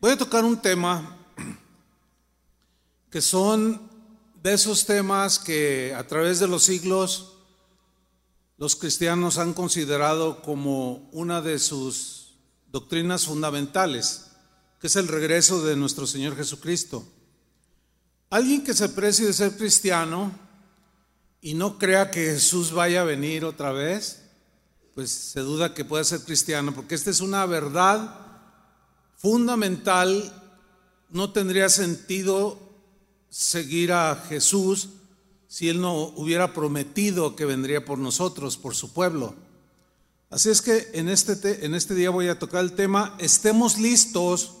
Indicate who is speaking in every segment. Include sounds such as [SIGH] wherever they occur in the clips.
Speaker 1: Voy a tocar un tema que son de esos temas que a través de los siglos los cristianos han considerado como una de sus doctrinas fundamentales, que es el regreso de nuestro Señor Jesucristo. Alguien que se precie de ser cristiano y no crea que Jesús vaya a venir otra vez, pues se duda que pueda ser cristiano, porque esta es una verdad fundamental. No tendría sentido seguir a Jesús si Él no hubiera prometido que vendría por nosotros, por su pueblo. Así es que en este, en este día voy a tocar el tema, estemos listos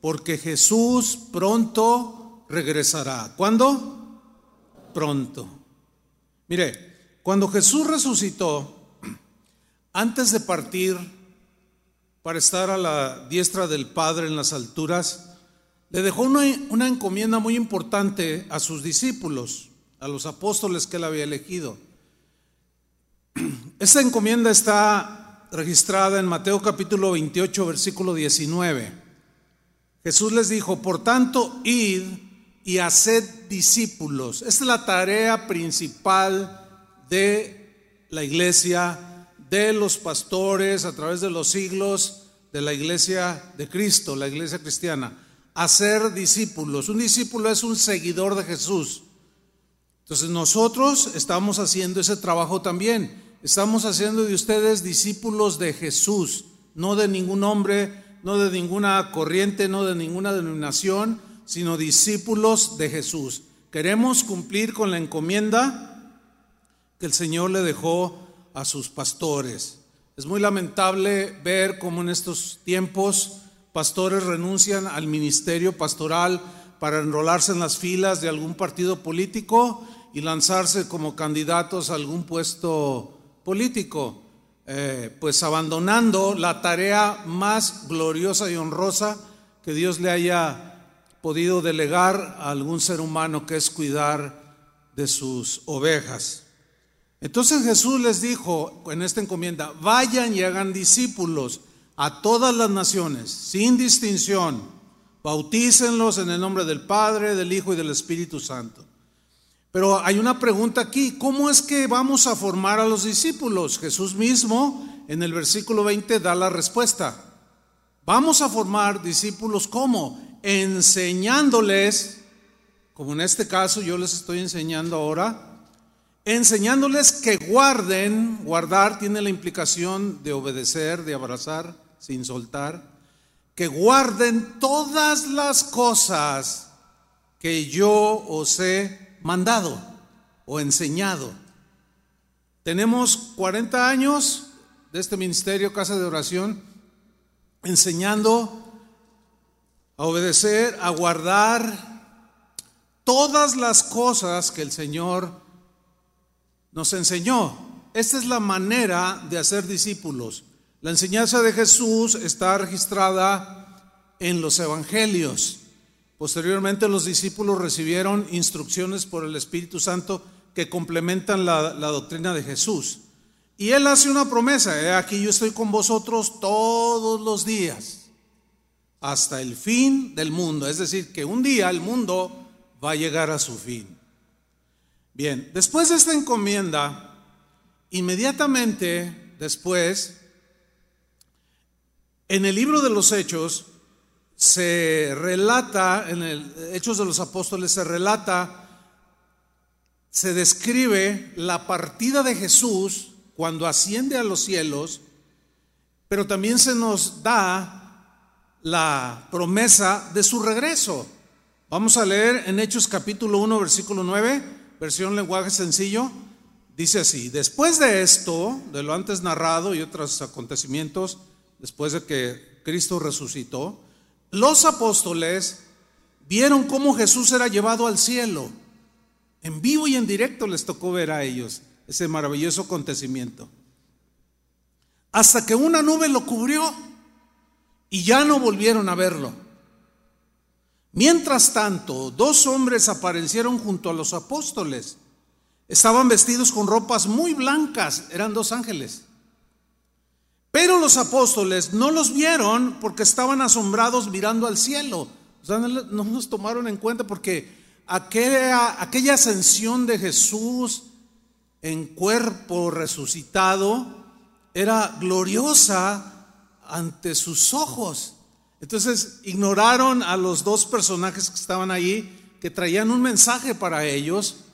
Speaker 1: porque Jesús pronto regresará. ¿Cuándo? Pronto. Mire, cuando Jesús resucitó, [CLEARS THROAT] antes de partir para estar a la diestra del Padre en las alturas, le dejó una, una encomienda muy importante a sus discípulos, a los apóstoles que él había elegido. [CLEARS THROAT] Esta encomienda está registrada en Mateo capítulo 28, versículo 19. Jesús les dijo, por tanto, id y haced discípulos. Esta es la tarea principal de la iglesia, de los pastores a través de los siglos de la iglesia de Cristo, la iglesia cristiana. Hacer discípulos. Un discípulo es un seguidor de Jesús. Entonces nosotros estamos haciendo ese trabajo también. Estamos haciendo de ustedes discípulos de Jesús, no de ningún hombre, no de ninguna corriente, no de ninguna denominación, sino discípulos de Jesús. Queremos cumplir con la encomienda que el Señor le dejó a sus pastores. Es muy lamentable ver cómo en estos tiempos pastores renuncian al ministerio pastoral para enrolarse en las filas de algún partido político y lanzarse como candidatos a algún puesto político, eh, pues abandonando la tarea más gloriosa y honrosa que Dios le haya podido delegar a algún ser humano que es cuidar de sus ovejas. Entonces Jesús les dijo en esta encomienda, vayan y hagan discípulos a todas las naciones, sin distinción, bautícenlos en el nombre del Padre, del Hijo y del Espíritu Santo. Pero hay una pregunta aquí, ¿cómo es que vamos a formar a los discípulos? Jesús mismo en el versículo 20 da la respuesta. Vamos a formar discípulos ¿cómo? enseñándoles, como en este caso yo les estoy enseñando ahora, enseñándoles que guarden, guardar tiene la implicación de obedecer, de abrazar, sin soltar, que guarden todas las cosas que yo os he mandado o enseñado. Tenemos 40 años de este ministerio Casa de Oración enseñando a obedecer, a guardar todas las cosas que el Señor nos enseñó. Esta es la manera de hacer discípulos. La enseñanza de Jesús está registrada en los evangelios. Posteriormente los discípulos recibieron instrucciones por el Espíritu Santo que complementan la, doctrina de Jesús. Y Él hace una promesa, aquí yo estoy con vosotros todos los días hasta el fin del mundo. Es decir, que un día el mundo va a llegar a su fin. Bien, después de esta encomienda, inmediatamente después, en el libro de los Hechos, se relata, en el Hechos de los Apóstoles se relata, se describe la partida de Jesús cuando asciende a los cielos, pero también se nos da la promesa de su regreso. Vamos a leer en Hechos capítulo 1, versículo 9, versión lenguaje sencillo. Dice así, después de esto, de lo antes narrado y otros acontecimientos, después de que Cristo resucitó, los apóstoles vieron cómo Jesús era llevado al cielo. En vivo y en directo les tocó ver a ellos ese maravilloso acontecimiento. Hasta que una nube lo cubrió y ya no volvieron a verlo. Mientras tanto, dos hombres aparecieron junto a los apóstoles. Estaban vestidos con ropas muy blancas, eran dos ángeles. Pero los apóstoles no los vieron porque estaban asombrados mirando al cielo. O sea, no, no los tomaron en cuenta porque aquella, aquella ascensión de Jesús en cuerpo resucitado era gloriosa ante sus ojos. Entonces ignoraron a los dos personajes que estaban allí, que traían un mensaje para ellos.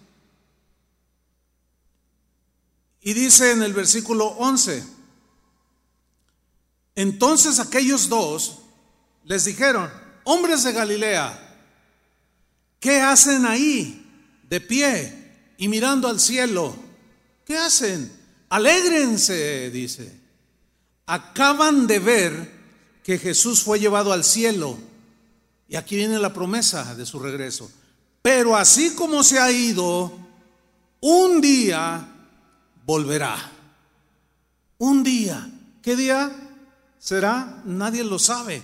Speaker 1: Y dice en el versículo 11, entonces aquellos dos les dijeron, hombres de Galilea, ¿qué hacen ahí de pie y mirando al cielo? ¿Qué hacen? Alégrense, dice. Acaban de ver que Jesús fue llevado al cielo. Y aquí viene la promesa de su regreso. Pero así como se ha ido, un día volverá. Un día. ¿Qué día será? Nadie lo sabe,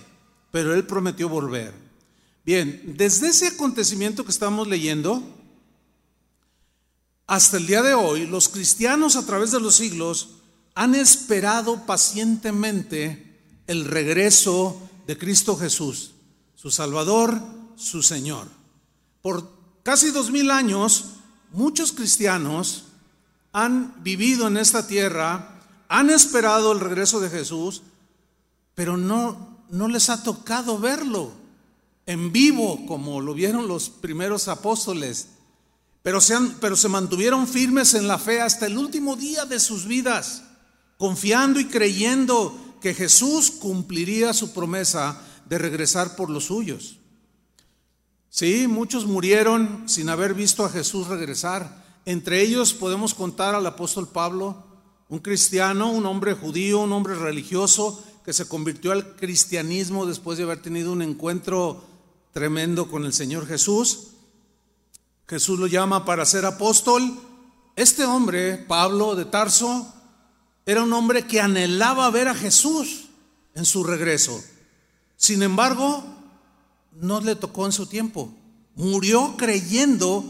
Speaker 1: pero Él prometió volver. Bien, desde ese acontecimiento que estamos leyendo, hasta el día de hoy, los cristianos a través de los siglos han esperado pacientemente el regreso de Cristo Jesús, su Salvador, su Señor. Por casi dos mil años, muchos cristianos han vivido en esta tierra, han esperado el regreso de Jesús, pero no, no les ha tocado verlo en vivo como lo vieron los primeros apóstoles. Pero se, pero se mantuvieron firmes en la fe hasta el último día de sus vidas, confiando y creyendo que Jesús cumpliría su promesa de regresar por los suyos. Sí, muchos murieron sin haber visto a Jesús regresar. Entre ellos podemos contar al apóstol Pablo, un cristiano, un hombre judío, un hombre religioso que se convirtió al cristianismo después de haber tenido un encuentro tremendo con el Señor Jesús. Jesús lo llama para ser apóstol. Este hombre, Pablo de Tarso, era un hombre que anhelaba ver a Jesús en su regreso. Sin embargo, no le tocó en su tiempo. Murió creyendo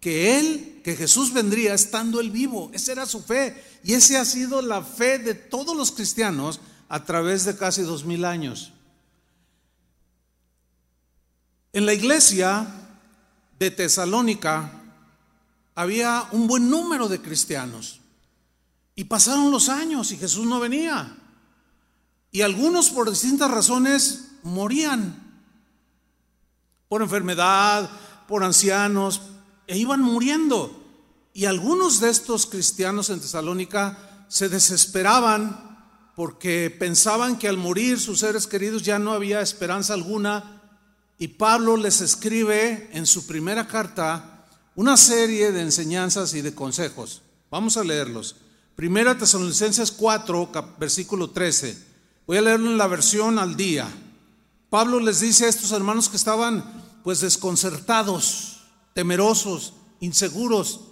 Speaker 1: que él, que Jesús vendría estando él vivo. Esa era su fe. Y esa ha sido la fe de todos los cristianos a través de casi dos mil años. En la iglesia de Tesalónica había un buen número de cristianos. Y pasaron los años y Jesús no venía. Y algunos por distintas razones morían. Por enfermedad, por ancianos, e iban muriendo. Y algunos de estos cristianos en Tesalónica se desesperaban porque pensaban que al morir sus seres queridos ya no había esperanza alguna. Y Pablo les escribe en su primera carta una serie de enseñanzas y de consejos. Vamos a leerlos. Primera Tesalonicenses 4, versículo 13. Voy a leerlo en la versión al día. Pablo les dice a estos hermanos que estaban pues desconcertados, temerosos, inseguros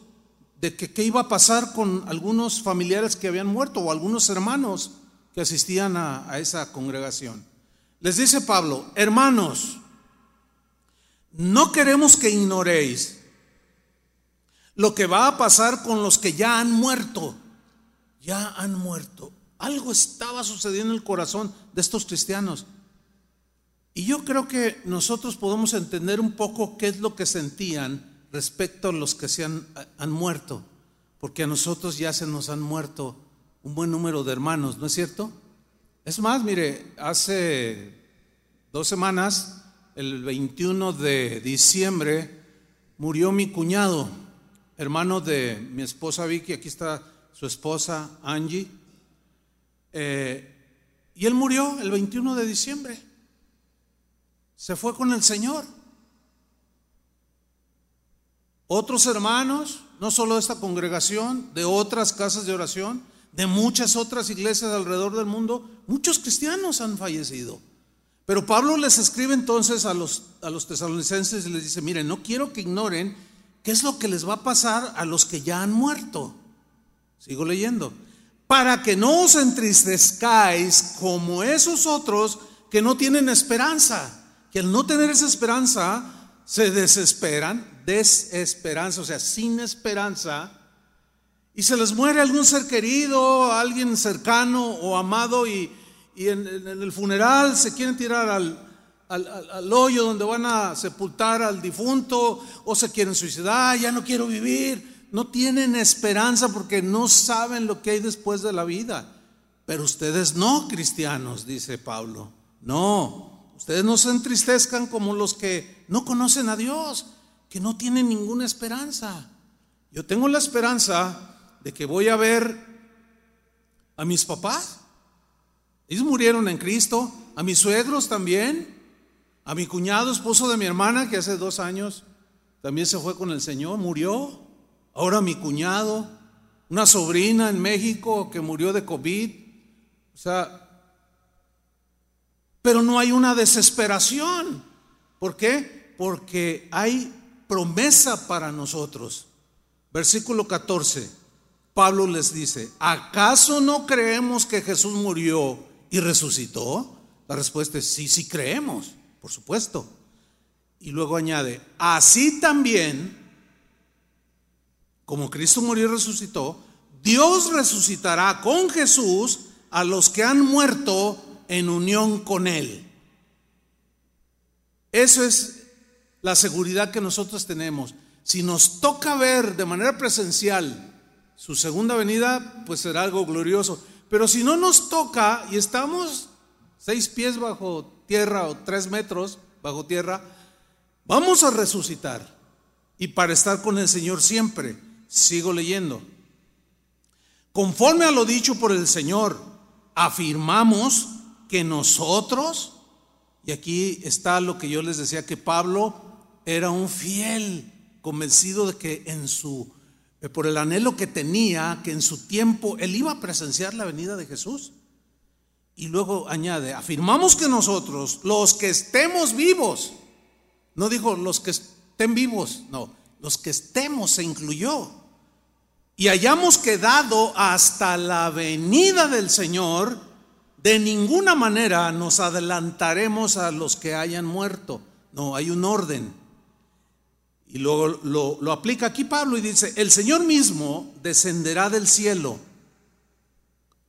Speaker 1: de que qué iba a pasar con algunos familiares que habían muerto o algunos hermanos que asistían a, a esa congregación. Les dice Pablo, hermanos, no queremos que ignoréis lo que va a pasar con los que ya han muerto ya han muerto. Algo estaba sucediendo en el corazón de estos cristianos. Y yo creo que nosotros podemos entender un poco qué es lo que sentían respecto a los que se han, han muerto, porque a nosotros ya se nos han muerto un buen número de hermanos, ¿no es cierto? Es más, mire, hace dos semanas, el 21 de diciembre, murió mi cuñado, hermano de mi esposa Vicky, aquí está su esposa Angie, eh, y él murió el 21 de diciembre. Se fue con el Señor. Otros hermanos, no solo de esta congregación, de otras casas de oración, de muchas otras iglesias alrededor del mundo, muchos cristianos han fallecido. Pero Pablo les escribe entonces a los, a los tesalonicenses y les dice, miren, no quiero que ignoren qué es lo que les va a pasar a los que ya han muerto. Sigo leyendo. Para que no os entristezcáis como esos otros que no tienen esperanza. Que al no tener esa esperanza se desesperan, desesperanza, o sea, sin esperanza. y se les muere algún ser querido, alguien cercano o amado y, en, el funeral se quieren tirar al, al, hoyo donde van a sepultar al difunto o se quieren suicidar, ya no quiero vivir, no tienen esperanza porque no saben lo que hay después de la vida. Pero ustedes no, cristianos, dice Pablo, no, ustedes no se entristezcan como los que no conocen a Dios, que no tienen ninguna esperanza. Yo tengo la esperanza de que voy a ver a mis papás. Ellos murieron en Cristo, a mis suegros también, a mi cuñado, esposo de mi hermana, que hace dos años también se fue con el Señor, murió. Ahora mi cuñado, una sobrina en México que murió de COVID. O sea, pero no hay una desesperación. ¿Por qué? Porque hay promesa para nosotros. Versículo 14. Pablo les dice, ¿acaso no creemos que Jesús murió y resucitó? La respuesta es sí, sí creemos, por supuesto. Y luego añade, así también, como Cristo murió y resucitó, Dios resucitará con Jesús a los que han muerto en unión con Él. Eso es la seguridad que nosotros tenemos. Si nos toca ver de manera presencial su segunda venida, pues será algo glorioso. Pero si no nos toca y estamos seis pies bajo tierra o tres metros bajo tierra, vamos a resucitar. Y para estar con el Señor siempre, sigo leyendo. Conforme a lo dicho por el Señor, afirmamos que nosotros, y aquí está lo que yo les decía, que Pablo era un fiel, convencido de que en su eh, por el anhelo que tenía que en su tiempo él iba a presenciar la venida de Jesús. Y luego añade, afirmamos que nosotros, los que estemos vivos, no dijo los que estén vivos, no, los que estemos se incluyó, y hayamos quedado hasta la venida del Señor, de ninguna manera nos adelantaremos a los que hayan muerto. No, hay un orden. Y luego lo, aplica aquí Pablo y dice, el Señor mismo descenderá del cielo.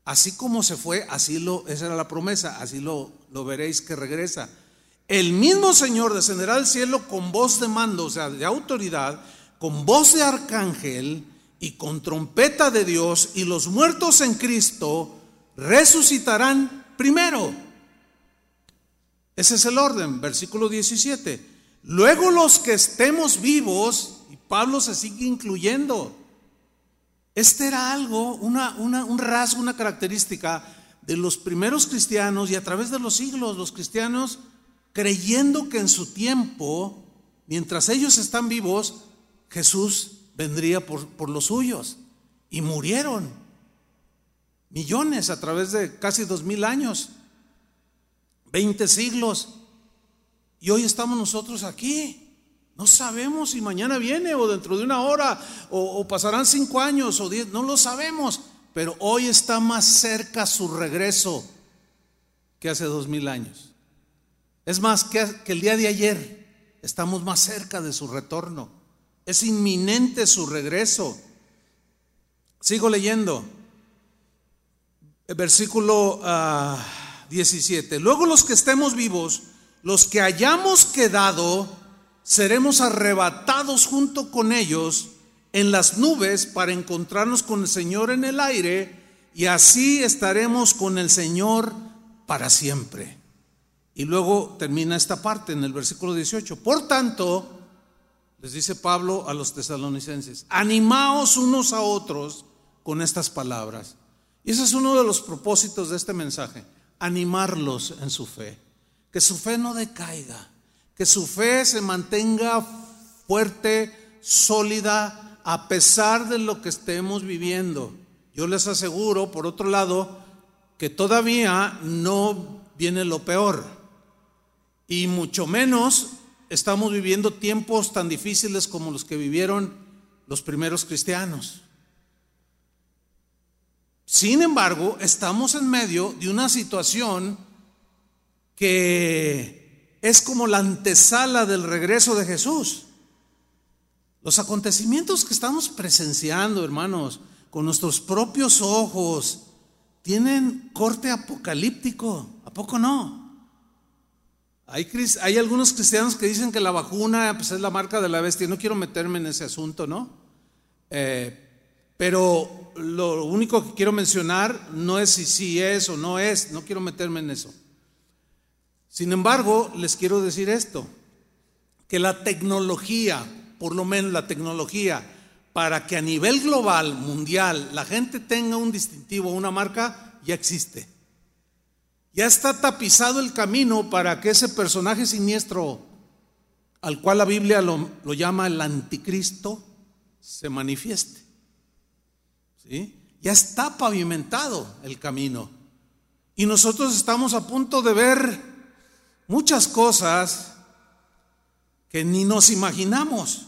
Speaker 1: Así como se fue, así lo, esa era la promesa, así lo, lo veréis que regresa. El mismo Señor descenderá del cielo con voz de mando, o sea, de autoridad, con voz de arcángel y con trompeta de Dios, y los muertos en Cristo resucitarán primero. Ese es el orden, versículo 17. Luego los que estemos vivos, y Pablo se sigue incluyendo, este era algo, una, un rasgo, una característica de los primeros cristianos y a través de los siglos, los cristianos creyendo que en su tiempo, mientras ellos están vivos, Jesús vendría por, por los suyos. Y murieron millones a través de casi dos mil años, veinte siglos. Y hoy estamos nosotros aquí. No sabemos si mañana viene o dentro de una hora o, pasarán cinco años o diez, no lo sabemos. Pero hoy está más cerca su regreso que hace dos mil años. Es más, que, el día de ayer estamos más cerca de su retorno. Es inminente su regreso. Sigo leyendo. El versículo 17. Ah, Luego los que estemos vivos los que hayamos quedado, seremos arrebatados junto con ellos en las nubes para encontrarnos con el Señor en el aire y así estaremos con el Señor para siempre. Y luego termina esta parte en el versículo 18. Por tanto, les dice Pablo a los tesalonicenses, animaos unos a otros con estas palabras. Y ese es uno de los propósitos de este mensaje, animarlos en su fe que su fe no decaiga, que su fe se mantenga fuerte, sólida, a pesar de lo que estemos viviendo. Yo les aseguro, por otro lado, que todavía no viene lo peor. Y mucho menos estamos viviendo tiempos tan difíciles como los que vivieron los primeros cristianos. Sin embargo, estamos en medio de una situación que es como la antesala del regreso de Jesús. Los acontecimientos que estamos presenciando, hermanos, con nuestros propios ojos, tienen corte apocalíptico. ¿A poco no? Hay, hay, algunos cristianos que dicen que la vacuna pues, es la marca de la bestia. No quiero meterme en ese asunto, ¿no? Eh, pero lo único que quiero mencionar no es si sí es o no es, no quiero meterme en eso. Sin embargo, les quiero decir esto, que la tecnología, por lo menos la tecnología, para que a nivel global, mundial, la gente tenga un distintivo, una marca, ya existe. Ya está tapizado el camino para que ese personaje siniestro, al cual la Biblia lo, llama el anticristo, se manifieste. Ya está pavimentado el camino. Y nosotros estamos a punto de ver muchas cosas que ni nos imaginamos.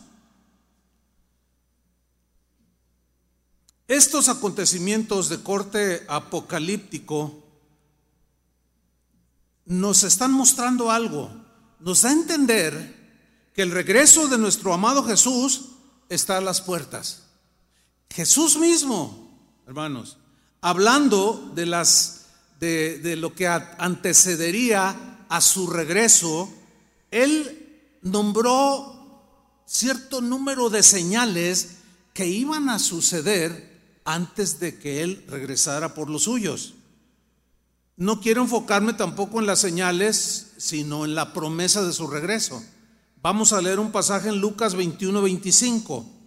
Speaker 1: Estos acontecimientos de corte apocalíptico nos están mostrando algo. Nos da a entender que el regreso de nuestro amado Jesús está a las puertas. Jesús mismo, hermanos, hablando de las de, de lo que antecedería a su regreso, él nombró cierto número de señales que iban a suceder antes de que él regresara por los suyos. No quiero enfocarme tampoco en las señales, sino en la promesa de su regreso. Vamos a leer un pasaje en Lucas 21, 25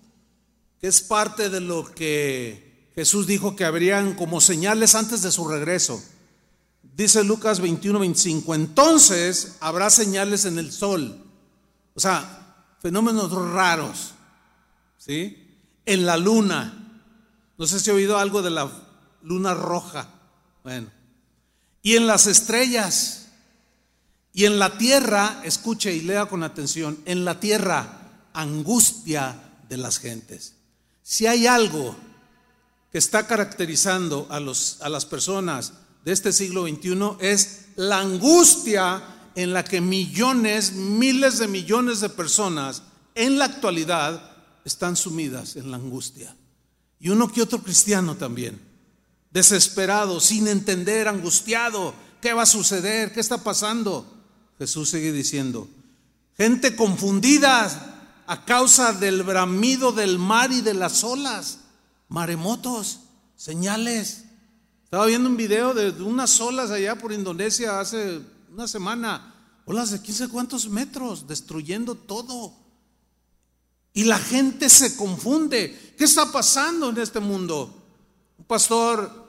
Speaker 1: es parte de lo que Jesús dijo que habrían como señales antes de su regreso. Dice Lucas 21, 25, entonces habrá señales en el sol, o sea, fenómenos raros, ¿sí? En la luna, no sé si he oído algo de la luna roja, bueno, y en las estrellas, y en la tierra, escuche y lea con atención, en la tierra, angustia de las gentes. Si hay algo que está caracterizando a, los, a las personas de este siglo XXI es la angustia en la que millones, miles de millones de personas en la actualidad están sumidas en la angustia. Y uno que otro cristiano también, desesperado, sin entender, angustiado, ¿qué va a suceder? ¿Qué está pasando? Jesús sigue diciendo, gente confundida, a causa del bramido del mar y de las olas, maremotos, señales. Estaba viendo un video de unas olas allá por Indonesia hace una semana, olas de 15 cuántos metros, destruyendo todo. Y la gente se confunde. ¿Qué está pasando en este mundo? Un pastor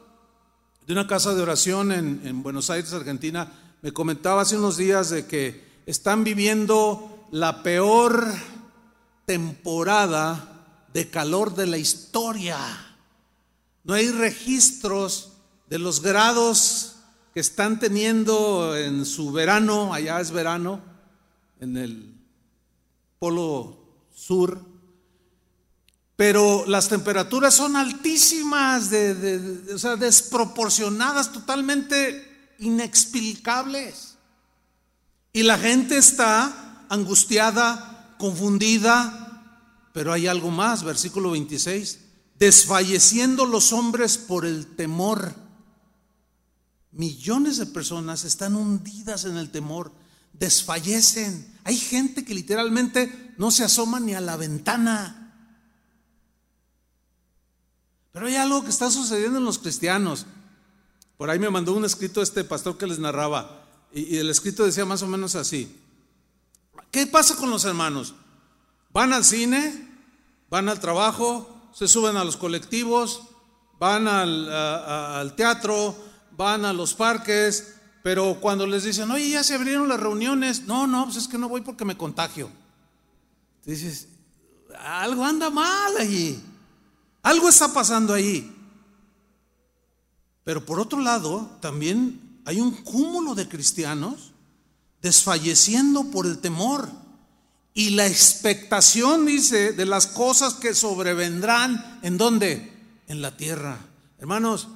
Speaker 1: de una casa de oración en, en Buenos Aires, Argentina, me comentaba hace unos días de que están viviendo la peor temporada de calor de la historia. No hay registros de los grados que están teniendo en su verano, allá es verano, en el polo sur, pero las temperaturas son altísimas, o sea, desproporcionadas, totalmente inexplicables. Y la gente está angustiada, confundida, pero hay algo más, versículo 26, desfalleciendo los hombres por el temor. Millones de personas están hundidas en el temor, desfallecen. Hay gente que literalmente no se asoma ni a la ventana. Pero hay algo que está sucediendo en los cristianos. Por ahí me mandó un escrito este pastor que les narraba. Y, el escrito decía más o menos así. ¿Qué pasa con los hermanos? Van al cine, van al trabajo, se suben a los colectivos, van al, teatro, van a los parques, pero cuando les dicen, oye, ya se abrieron las reuniones, no, no, pues es que no voy porque me contagio. Dices, algo anda mal allí, algo está pasando allí. Pero por otro lado, también hay un cúmulo de cristianos desfalleciendo por el temor y la expectación, dice, de las cosas que sobrevendrán, ¿en dónde? En la tierra. Hermanos,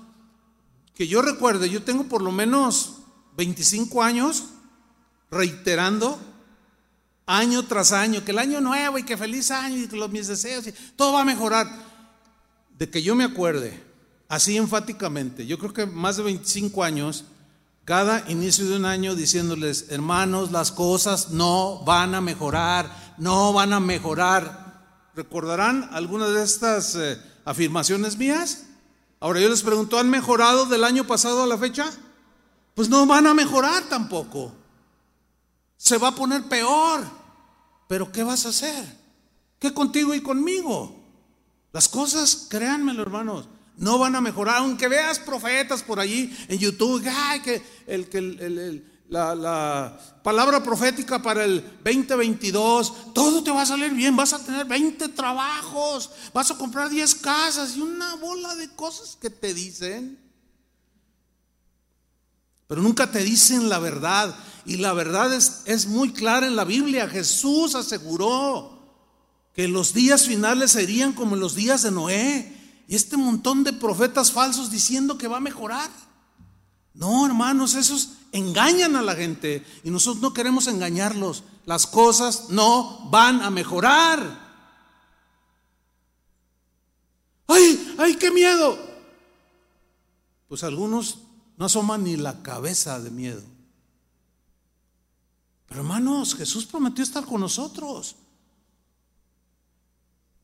Speaker 1: que yo recuerde, yo tengo por lo menos 25 años reiterando año tras año, que el año nuevo y que feliz año y que los mis deseos, y todo va a mejorar. De que yo me acuerde, así enfáticamente, yo creo que más de 25 años, cada inicio de un año diciéndoles, hermanos, las cosas no van a mejorar, no van a mejorar. ¿Recordarán algunas de estas eh, afirmaciones mías? Ahora yo les pregunto, ¿han mejorado del año pasado a la fecha? Pues no van a mejorar tampoco. Se va a poner peor. Pero ¿qué vas a hacer? ¿Qué contigo y conmigo? Las cosas, créanmelo hermanos, no van a mejorar. Aunque veas profetas por allí en YouTube, ay, que, el, que la, la, palabra profética para el 2022, todo te va a salir bien, vas a tener 20 trabajos, vas a comprar 10 casas y una bola de cosas que te dicen. Pero nunca te dicen la verdad. Y la verdad es, es muy clara en la Biblia. Jesús aseguró que los días finales serían como los días de Noé. Y este montón de profetas falsos diciendo que va a mejorar. No, hermanos, esos engañan a la gente y nosotros no queremos engañarlos. Las cosas no van a mejorar. ¡Ay, ay, qué miedo! Pues algunos no asoman ni la cabeza de miedo. Pero hermanos, Jesús prometió estar con nosotros.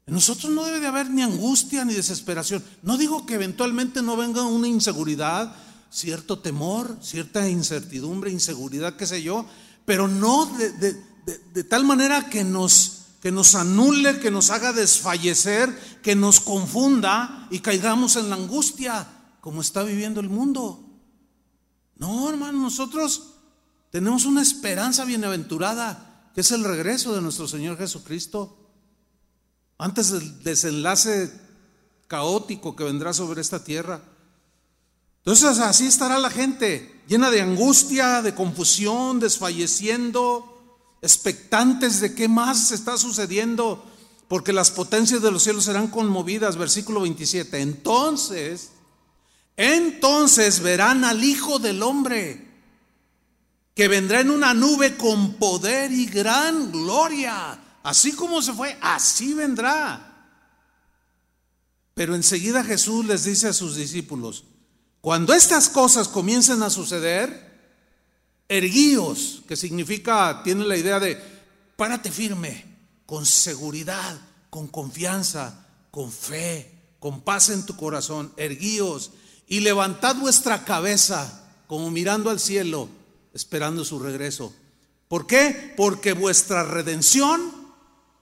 Speaker 1: En nosotros no debe de haber ni angustia ni desesperación. No digo que eventualmente no venga una inseguridad, cierto temor, cierta incertidumbre, inseguridad, qué sé yo, pero no de, de tal manera que nos, que nos anule, que nos haga desfallecer, que nos confunda y caigamos en la angustia como está viviendo el mundo. No, hermano, nosotros tenemos una esperanza bienaventurada, que es el regreso de nuestro Señor Jesucristo. Antes del desenlace caótico que vendrá sobre esta tierra. Entonces así estará la gente, llena de angustia, de confusión, desfalleciendo, expectantes de qué más está sucediendo, porque las potencias de los cielos serán conmovidas. Versículo 27. Entonces, entonces verán al Hijo del Hombre que vendrá en una nube con poder y gran gloria. Así como se fue, así vendrá. Pero enseguida Jesús les dice a sus discípulos, cuando estas cosas comiencen a suceder, erguíos, que significa, tiene la idea de, párate firme, con seguridad, con confianza, con fe, con paz en tu corazón, erguíos y levantad vuestra cabeza como mirando al cielo esperando su regreso. ¿Por qué? Porque vuestra redención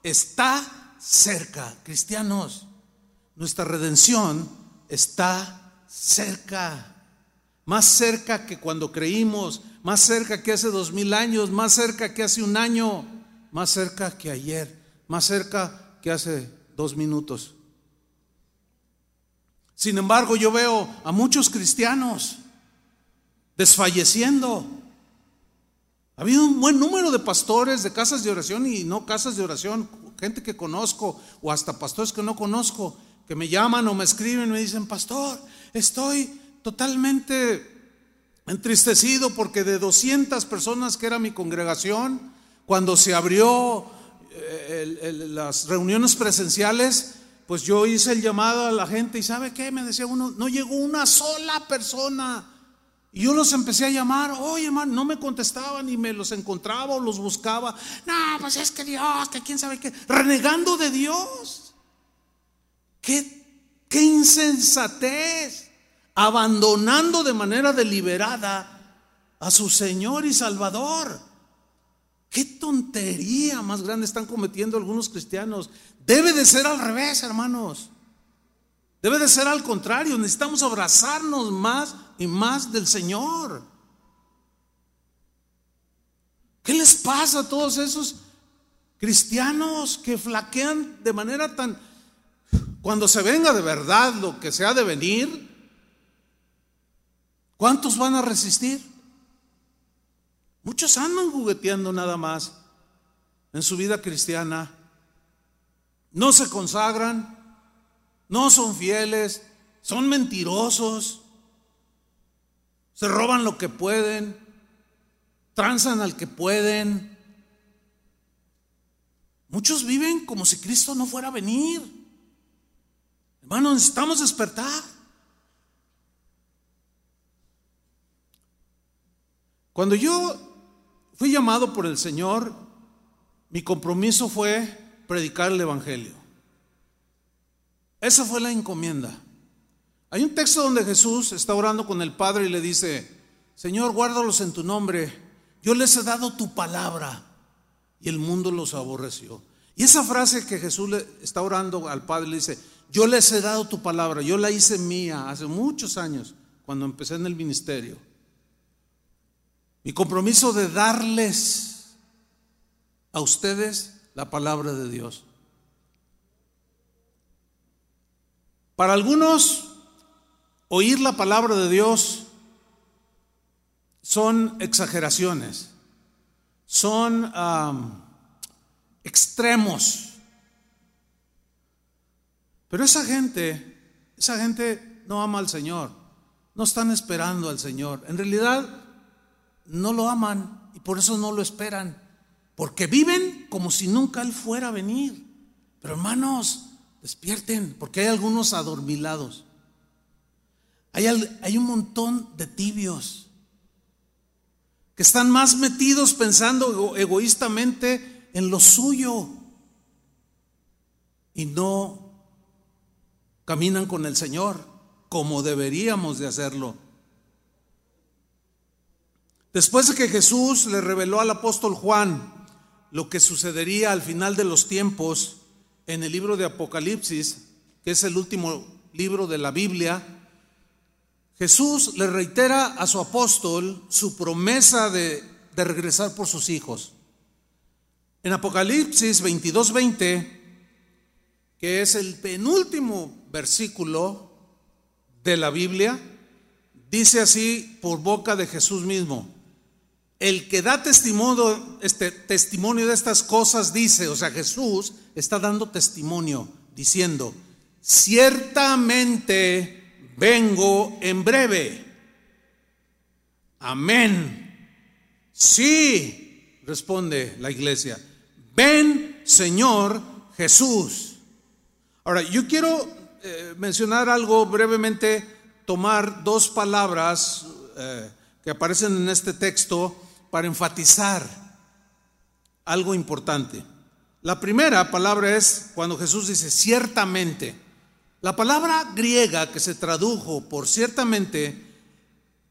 Speaker 1: está cerca. Cristianos, nuestra redención está cerca. Más cerca que cuando creímos, más cerca que hace dos mil años, más cerca que hace un año, más cerca que ayer, más cerca que hace dos minutos. Sin embargo, yo veo a muchos cristianos desfalleciendo ha habido un buen número de pastores de casas de oración y no casas de oración, gente que conozco o hasta pastores que no conozco, que me llaman o me escriben y me dicen, pastor, estoy totalmente entristecido porque de 200 personas que era mi congregación, cuando se abrió eh, las reuniones presenciales, pues yo hice el llamado a la gente y ¿sabe qué? Me decía uno, no llegó una sola persona y yo los empecé a llamar, oye hermano, no me contestaban y me los encontraba o los buscaba. No, pues es que Dios, que quién sabe qué, renegando de Dios. Qué, qué insensatez, abandonando de manera deliberada a su Señor y Salvador. Qué tontería más grande están cometiendo algunos cristianos. Debe de ser al revés, hermanos. Debe de ser al contrario, necesitamos abrazarnos más y más del Señor. ¿Qué les pasa a todos esos cristianos que flaquean de manera tan... Cuando se venga de verdad lo que se ha de venir, ¿cuántos van a resistir? Muchos andan jugueteando nada más en su vida cristiana. No se consagran, no son fieles, son mentirosos, se roban lo que pueden, transan al que pueden. Muchos viven como si Cristo no fuera a venir. Hermanos, necesitamos despertar. Cuando yo fui llamado por el Señor, mi compromiso fue predicar el Evangelio. Esa fue la encomienda. Hay un texto donde Jesús está orando con el Padre y le dice, Señor, guárdalos en tu nombre. Yo les he dado tu palabra y el mundo los aborreció. Y esa frase que Jesús le está orando al Padre le dice, yo les he dado tu palabra, yo la hice mía hace muchos años, cuando empecé en el ministerio. Mi compromiso de darles a ustedes la palabra de Dios. Para algunos, oír la palabra de Dios son exageraciones, son extremos. Pero esa gente, esa gente no ama al Señor, no están esperando al Señor. En realidad no lo aman y por eso no lo esperan, porque viven como si nunca Él fuera a venir. Pero hermanos, despierten, porque hay algunos adormilados. Hay, hay un montón de tibios que están más metidos pensando egoístamente en lo suyo y no caminan con el Señor como deberíamos de hacerlo. Después de que Jesús le reveló al apóstol Juan lo que sucedería al final de los tiempos en el libro de Apocalipsis, que es el último libro de la Biblia, Jesús le reitera a su apóstol su promesa de, regresar por sus hijos. En Apocalipsis 22:20, que es el penúltimo versículo de la Biblia, dice así por boca de Jesús mismo. El que da testimonio, este, testimonio de estas cosas dice, o sea, Jesús está dando testimonio diciendo, ciertamente vengo en breve. Amén. Sí, responde la iglesia. Ven, Señor Jesús. Ahora, yo quiero eh, mencionar algo brevemente, tomar dos palabras eh, que aparecen en este texto para enfatizar algo importante. La primera palabra es cuando Jesús dice ciertamente. La palabra griega que se tradujo por ciertamente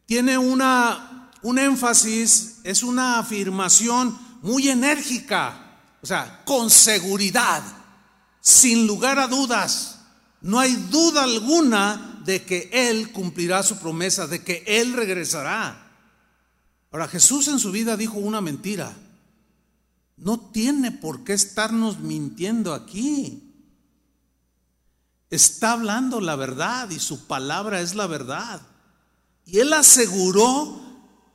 Speaker 1: tiene una, un énfasis, es una afirmación muy enérgica, o sea, con seguridad, sin lugar a dudas. No hay duda alguna de que Él cumplirá su promesa, de que Él regresará. Ahora, Jesús en su vida dijo una mentira. No tiene por qué estarnos mintiendo aquí está hablando la verdad y su palabra es la verdad. Y él aseguró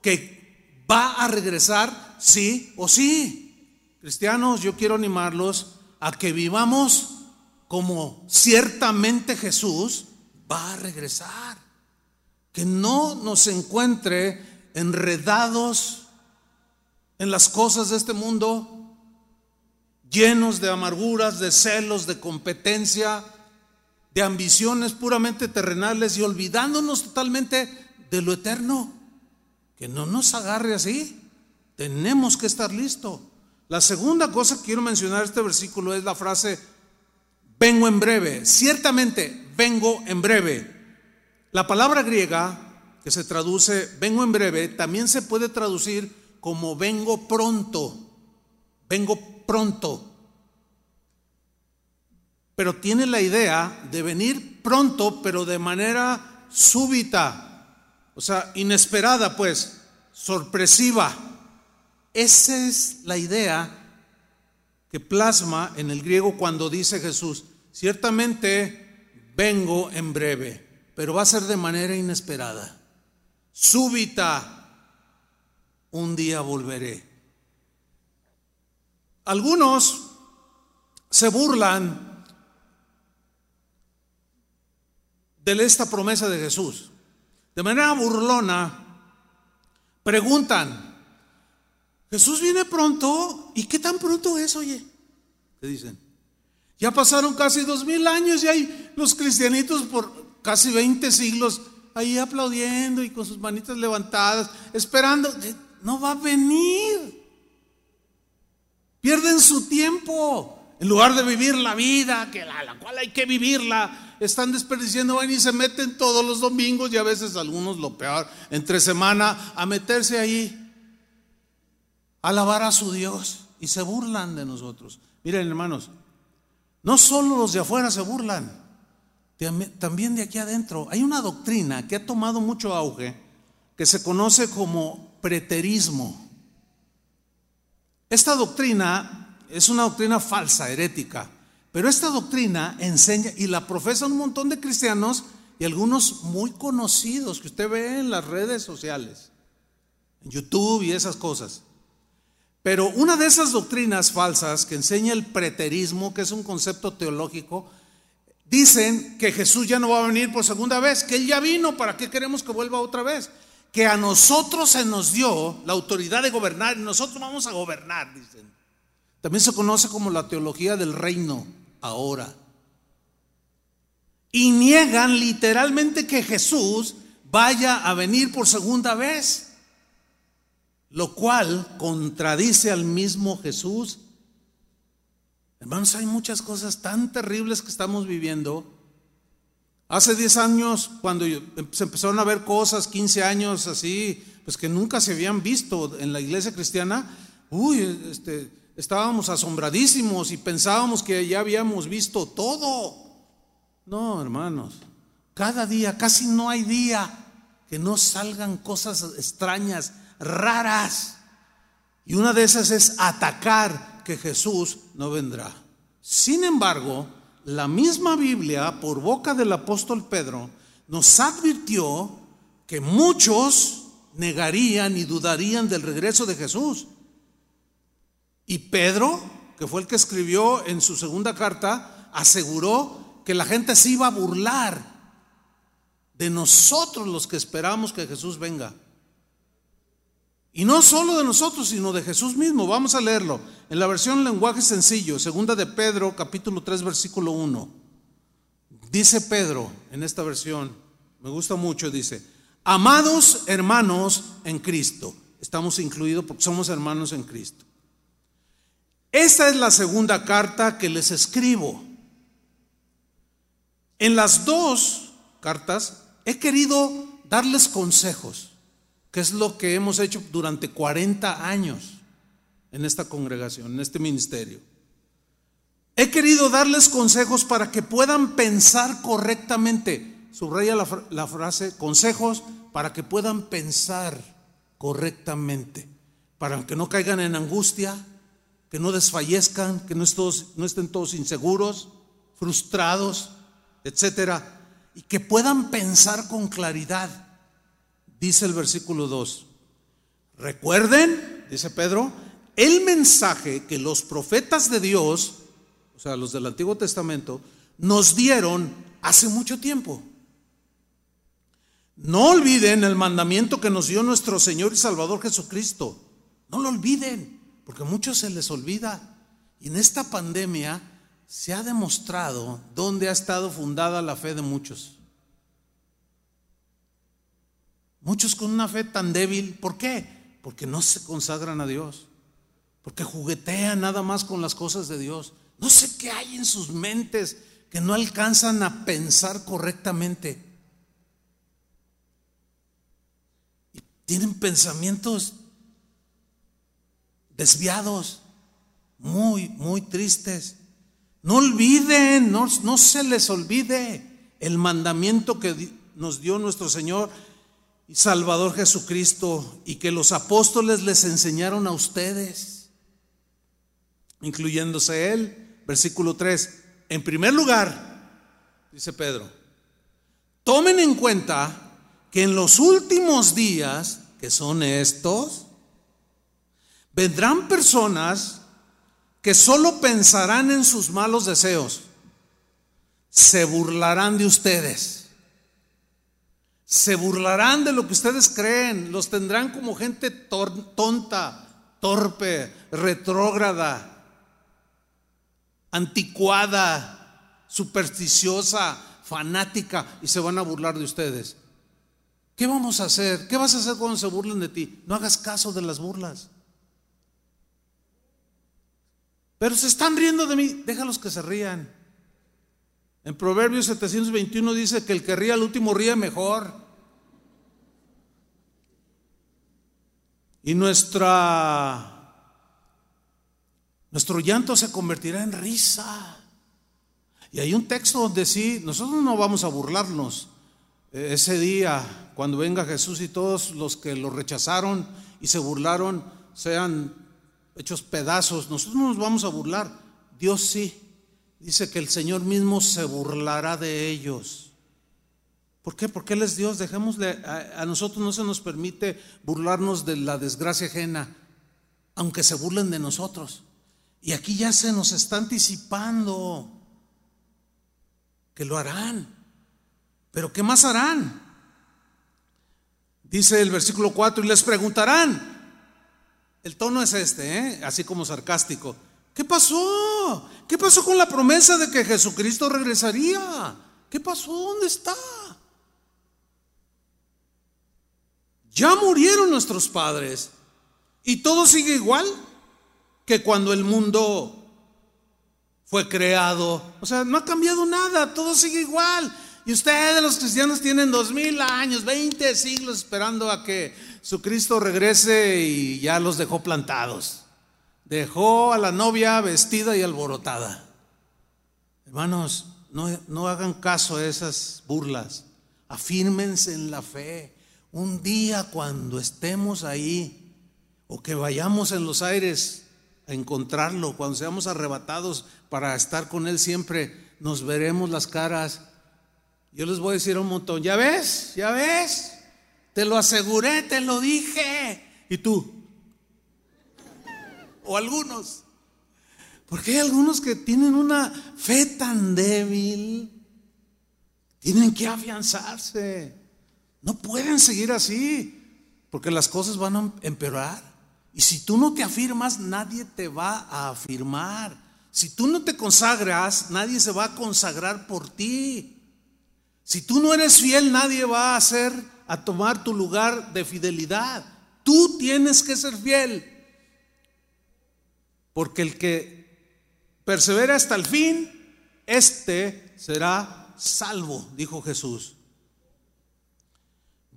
Speaker 1: que va a regresar sí o sí. Cristianos, yo quiero animarlos a que vivamos como ciertamente Jesús va a regresar. Que no nos encuentre enredados en las cosas de este mundo, llenos de amarguras, de celos, de competencia, de ambiciones puramente terrenales y olvidándonos totalmente de lo eterno. Que no nos agarre así. Tenemos que estar listos. La segunda cosa que quiero mencionar este versículo es la frase, vengo en breve. Ciertamente, vengo en breve. La palabra griega que se traduce vengo en breve también se puede traducir como vengo pronto. Vengo pronto pero tiene la idea de venir pronto, pero de manera súbita, o sea, inesperada, pues, sorpresiva. Esa es la idea que plasma en el griego cuando dice Jesús, ciertamente vengo en breve, pero va a ser de manera inesperada, súbita, un día volveré. Algunos se burlan de esta promesa de Jesús. De manera burlona, preguntan, Jesús viene pronto, ¿y qué tan pronto es, oye? ¿Qué dicen? Ya pasaron casi dos mil años y hay los cristianitos por casi 20 siglos ahí aplaudiendo y con sus manitas levantadas, esperando. No va a venir. Pierden su tiempo. En lugar de vivir la vida, que la, la cual hay que vivirla, están desperdiciando, van y se meten todos los domingos y a veces algunos lo peor, entre semana, a meterse ahí, a alabar a su Dios y se burlan de nosotros. Miren hermanos, no solo los de afuera se burlan, también de aquí adentro. Hay una doctrina que ha tomado mucho auge que se conoce como preterismo. Esta doctrina es una doctrina falsa, herética. Pero esta doctrina enseña y la profesan un montón de cristianos y algunos muy conocidos que usted ve en las redes sociales, en YouTube y esas cosas. Pero una de esas doctrinas falsas que enseña el preterismo, que es un concepto teológico, dicen que Jesús ya no va a venir por segunda vez, que Él ya vino, ¿para qué queremos que vuelva otra vez? Que a nosotros se nos dio la autoridad de gobernar y nosotros vamos a gobernar, dicen. También se conoce como la teología del reino ahora. Y niegan literalmente que Jesús vaya a venir por segunda vez, lo cual contradice al mismo Jesús. Hermanos, hay muchas cosas tan terribles que estamos viviendo. Hace 10 años, cuando se empezaron a ver cosas, 15 años así, pues que nunca se habían visto en la iglesia cristiana, uy, este, estábamos asombradísimos y pensábamos que ya habíamos visto todo. No, hermanos, cada día, casi no hay día que no salgan cosas extrañas, raras. Y una de esas es atacar que Jesús no vendrá. Sin embargo, la misma Biblia, por boca del apóstol Pedro, nos advirtió que muchos negarían y dudarían del regreso de Jesús. Y Pedro, que fue el que escribió en su segunda carta, aseguró que la gente se iba a burlar de nosotros los que esperamos que Jesús venga. Y no solo de nosotros, sino de Jesús mismo. Vamos a leerlo. En la versión lenguaje sencillo, segunda de Pedro, capítulo 3, versículo 1. Dice Pedro en esta versión, me gusta mucho, dice, amados hermanos en Cristo. Estamos incluidos porque somos hermanos en Cristo. Esta es la segunda carta que les escribo. En las dos cartas he querido darles consejos, que es lo que hemos hecho durante 40 años en esta congregación, en este ministerio. He querido darles consejos para que puedan pensar correctamente. Subraya la, la frase, consejos para que puedan pensar correctamente, para que no caigan en angustia, que no desfallezcan, que no, estén todos inseguros, frustrados, etcétera, y que puedan pensar con claridad. Dice el versículo 2. Recuerden, dice Pedro, el mensaje que los profetas de Dios, o sea, los del Antiguo Testamento, nos dieron hace mucho tiempo. No olviden el mandamiento que nos dio nuestro Señor y Salvador Jesucristo. No lo olviden porque a muchos se les olvida. Y en esta pandemia se ha demostrado dónde ha estado fundada la fe de muchos. Muchos con una fe tan débil, ¿por qué? Porque no se consagran a Dios, porque juguetean nada más con las cosas de Dios. No sé qué hay en sus mentes que no alcanzan a pensar correctamente. Y tienen pensamientos desviados, muy, muy tristes. No olviden, no, no se les olvide el mandamiento que nos dio nuestro Señor y Salvador Jesucristo y que los apóstoles les enseñaron a ustedes, incluyéndose él. Versículo 3. En primer lugar, dice Pedro, tomen en cuenta que en los últimos días, que son estos, Vendrán personas que solo pensarán en sus malos deseos, se burlarán de ustedes, se burlarán de lo que ustedes creen, los tendrán como gente tonta, torpe, retrógrada, anticuada, supersticiosa, fanática, y se van a burlar de ustedes. ¿Qué vamos a hacer? ¿Qué vas a hacer cuando se burlen de ti? No hagas caso de las burlas. Pero se están riendo de mí, déjalos que se rían. En Proverbios 721 dice que el que ríe al último ríe mejor. Y nuestra nuestro llanto se convertirá en risa. Y hay un texto donde sí, nosotros no vamos a burlarnos. E, ese día, cuando venga Jesús y todos los que lo rechazaron y se burlaron sean hechos pedazos, nosotros no nos vamos a burlar. Dios sí. Dice que el Señor mismo se burlará de ellos. ¿Por qué? Porque Él es Dios. Dejémosle, a, nosotros no se nos permite burlarnos de la desgracia ajena, aunque se burlen de nosotros. Y aquí ya se nos está anticipando que lo harán. Pero ¿qué más harán? Dice el versículo 4, y les preguntarán. El tono es este, ¿eh? así como sarcástico. ¿Qué pasó? ¿Qué pasó con la promesa de que Jesucristo regresaría? ¿Qué pasó? ¿Dónde está? Ya murieron nuestros padres y todo sigue igual que cuando el mundo fue creado. O sea, no ha cambiado nada, todo sigue igual. Y ustedes los cristianos tienen dos mil años, veinte siglos esperando a que su Cristo regrese y ya los dejó plantados. Dejó a la novia vestida y alborotada. Hermanos, no, no hagan caso a esas burlas. Afírmense en la fe. Un día cuando estemos ahí o que vayamos en los aires a encontrarlo, cuando seamos arrebatados para estar con Él siempre, nos veremos las caras. Yo les voy a decir un montón, ya ves, ya ves, te lo aseguré, te lo dije. ¿Y tú? O algunos. Porque hay algunos que tienen una fe tan débil, tienen que afianzarse. No pueden seguir así, porque las cosas van a empeorar. Y si tú no te afirmas, nadie te va a afirmar. Si tú no te consagras, nadie se va a consagrar por ti. Si tú no eres fiel, nadie va a hacer a tomar tu lugar de fidelidad. Tú tienes que ser fiel. Porque el que persevera hasta el fin, este será salvo, dijo Jesús.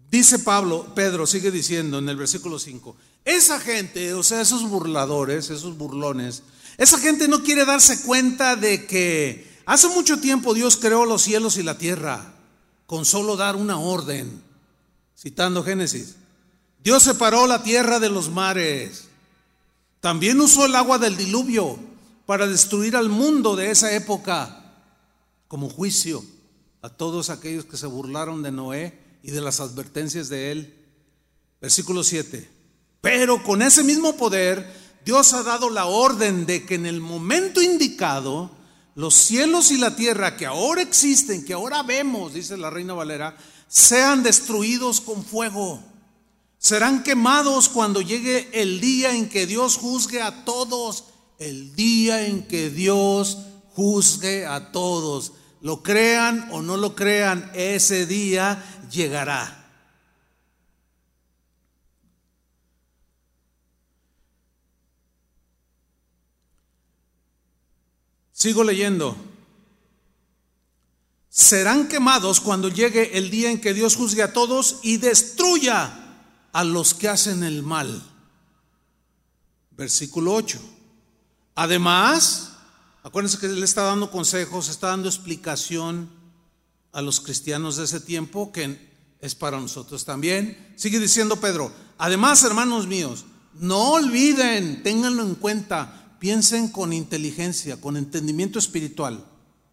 Speaker 1: Dice Pablo, Pedro sigue diciendo en el versículo 5, esa gente, o sea, esos burladores, esos burlones, esa gente no quiere darse cuenta de que hace mucho tiempo Dios creó los cielos y la tierra con solo dar una orden. Citando Génesis. Dios separó la tierra de los mares. También usó el agua del diluvio para destruir al mundo de esa época como juicio a todos aquellos que se burlaron de Noé y de las advertencias de él. Versículo 7. Pero con ese mismo poder, Dios ha dado la orden de que en el momento indicado, los cielos y la tierra que ahora existen, que ahora vemos, dice la reina Valera, sean destruidos con fuego. Serán quemados cuando llegue el día en que Dios juzgue a todos. El día en que Dios juzgue a todos. Lo crean o no lo crean, ese día llegará. Sigo leyendo. Serán quemados cuando llegue el día en que Dios juzgue a todos y destruya a los que hacen el mal. Versículo 8. Además, acuérdense que Él está dando consejos, está dando explicación a los cristianos de ese tiempo que es para nosotros también. Sigue diciendo Pedro, además, hermanos míos, no olviden, ténganlo en cuenta, piensen con inteligencia, con entendimiento espiritual,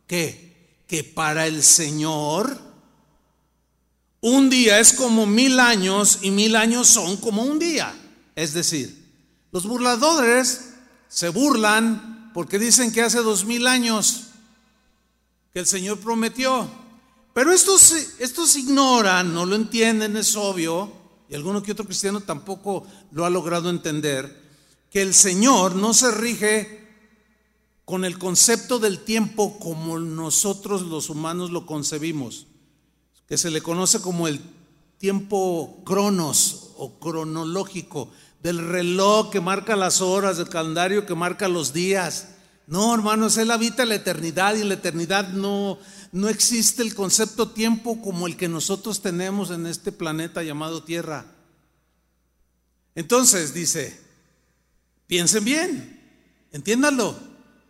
Speaker 1: que, que para el Señor un día es como mil años y mil años son como un día. Es decir, los burladores se burlan porque dicen que hace dos mil años que el Señor prometió. Pero estos, estos ignoran, no lo entienden, es obvio, y alguno que otro cristiano tampoco lo ha logrado entender que el Señor no se rige con el concepto del tiempo como nosotros los humanos lo concebimos, que se le conoce como el tiempo cronos o cronológico, del reloj que marca las horas, del calendario que marca los días. No, hermanos, Él habita la eternidad y en la eternidad no, no existe el concepto tiempo como el que nosotros tenemos en este planeta llamado Tierra. Entonces dice, piensen bien, entiéndanlo.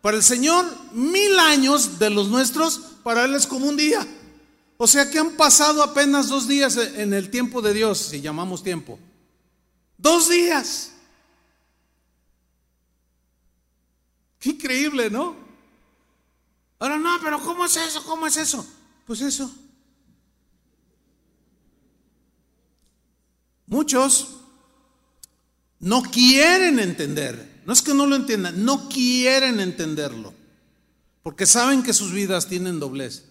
Speaker 1: Para el Señor, mil años de los nuestros, para Él es como un día. O sea que han pasado apenas dos días en el tiempo de Dios, si llamamos tiempo. Dos días. Qué increíble, ¿no? Ahora no, pero ¿cómo es eso? ¿Cómo es eso? Pues eso. Muchos no quieren entender no es que no lo entiendan, no quieren entenderlo. Porque saben que sus vidas tienen doblez.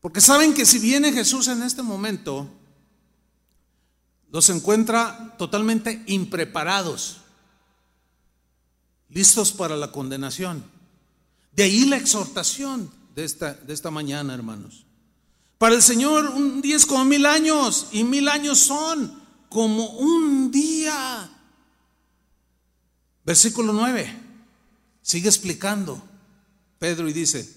Speaker 1: Porque saben que si viene Jesús en este momento, los encuentra totalmente impreparados, listos para la condenación. De ahí la exhortación de esta, de esta mañana, hermanos. Para el Señor un día es como mil años y mil años son como un día. Versículo 9. Sigue explicando Pedro y dice,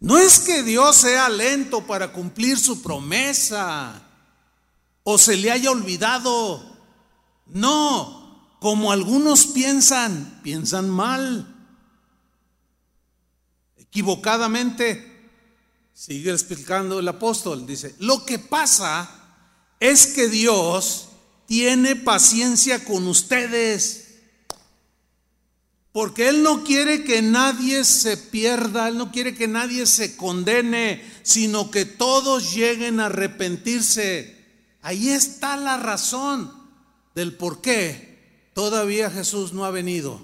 Speaker 1: no es que Dios sea lento para cumplir su promesa o se le haya olvidado. No, como algunos piensan, piensan mal. Equivocadamente, sigue explicando el apóstol, dice, lo que pasa es que Dios tiene paciencia con ustedes porque Él no quiere que nadie se pierda, Él no quiere que nadie se condene, sino que todos lleguen a arrepentirse. Ahí está la razón del por qué todavía Jesús no ha venido.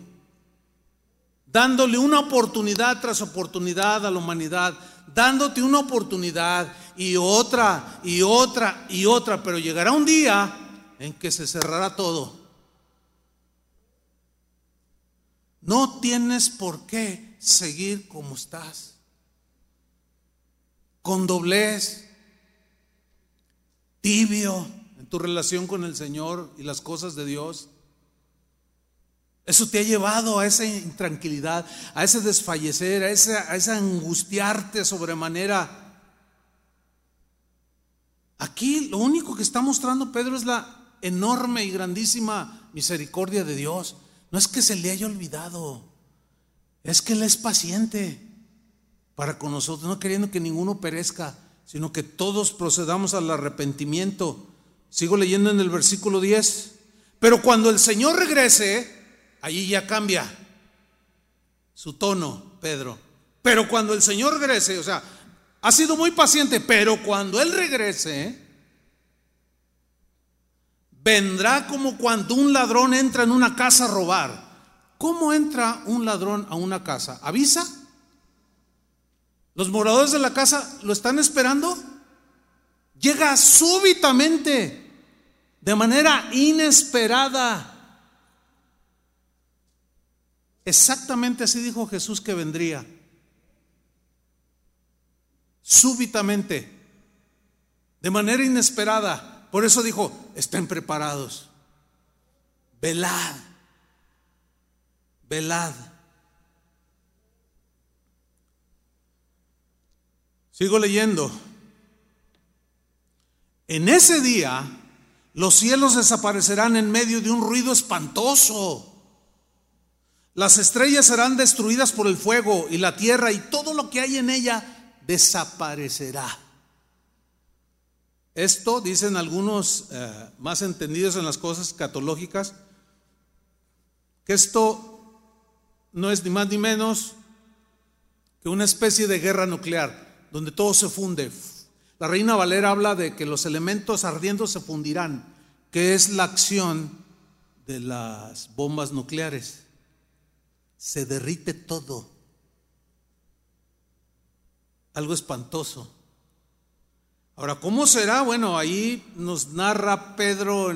Speaker 1: Dándole una oportunidad tras oportunidad a la humanidad, dándote una oportunidad y otra y otra y otra, pero llegará un día en que se cerrará todo No tienes por qué seguir como estás. Con doblez, tibio en tu relación con el Señor y las cosas de Dios. Eso te ha llevado a esa intranquilidad, a ese desfallecer, a esa, a esa angustiarte sobremanera. Aquí lo único que está mostrando Pedro es la enorme y grandísima misericordia de Dios. No es que se le haya olvidado, es que Él es paciente para con nosotros, no queriendo que ninguno perezca, sino que todos procedamos al arrepentimiento. Sigo leyendo en el versículo 10. Pero cuando el Señor regrese, allí ya cambia su tono, Pedro. Pero cuando el Señor regrese, o sea, ha sido muy paciente, pero cuando Él regrese, vendrá como cuando un ladrón entra en una casa a robar. ¿Cómo entra un ladrón a una casa? ¿Avisa? ¿Los moradores de la casa lo están esperando? Llega súbitamente, de manera inesperada. Exactamente así dijo Jesús que vendría. Súbitamente, de manera inesperada. Por eso dijo, estén preparados. Velad. Velad. Sigo leyendo. En ese día los cielos desaparecerán en medio de un ruido espantoso. Las estrellas serán destruidas por el fuego y la tierra y todo lo que hay en ella desaparecerá. Esto, dicen algunos eh, más entendidos en las cosas catológicas, que esto no es ni más ni menos que una especie de guerra nuclear, donde todo se funde. La reina Valera habla de que los elementos ardiendo se fundirán, que es la acción de las bombas nucleares. Se derrite todo. Algo espantoso. Ahora, ¿cómo será? Bueno, ahí nos narra Pedro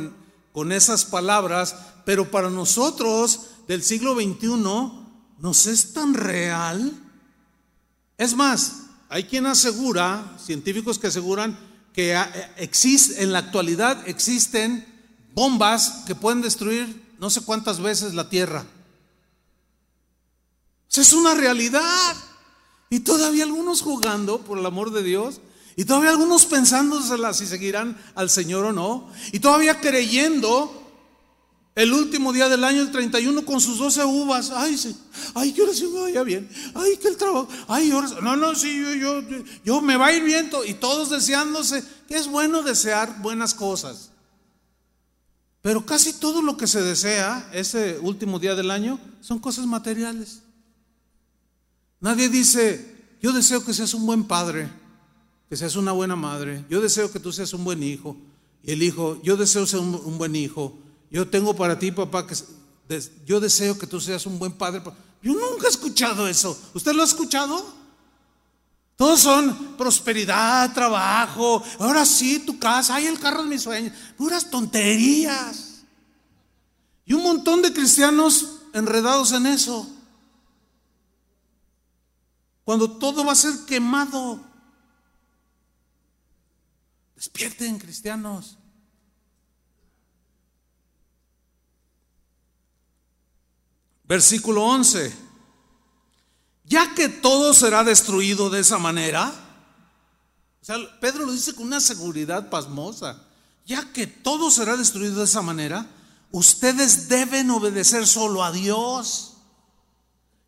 Speaker 1: con esas palabras, pero para nosotros del siglo XXI nos es tan real. Es más, hay quien asegura, científicos que aseguran que existe, en la actualidad existen bombas que pueden destruir no sé cuántas veces la Tierra. es una realidad. Y todavía algunos jugando, por el amor de Dios, y todavía algunos pensándosela si seguirán al Señor o no, y todavía creyendo el último día del año, el 31, con sus 12 uvas. Ay, sí. Ay, que ahora sí me vaya bien. Ay, que el trabajo. Ay, ahora. No, no, sí, yo, yo, yo me va a ir bien. Y todos deseándose. Que es bueno desear buenas cosas. Pero casi todo lo que se desea ese último día del año son cosas materiales. Nadie dice, yo deseo que seas un buen padre, que seas una buena madre. Yo deseo que tú seas un buen hijo. Y el hijo, yo deseo ser un buen hijo. Yo tengo para ti, papá, que yo deseo que tú seas un buen padre. Yo nunca he escuchado eso. ¿Usted lo ha escuchado? Todos son prosperidad, trabajo. Ahora sí, tu casa, hay el carro de mis sueños. Puras tonterías. Y un montón de cristianos enredados en eso. Cuando todo va a ser quemado. Despierten, cristianos. Versículo 11. Ya que todo será destruido de esa manera, o sea, Pedro lo dice con una seguridad pasmosa, ya que todo será destruido de esa manera, ustedes deben obedecer solo a Dios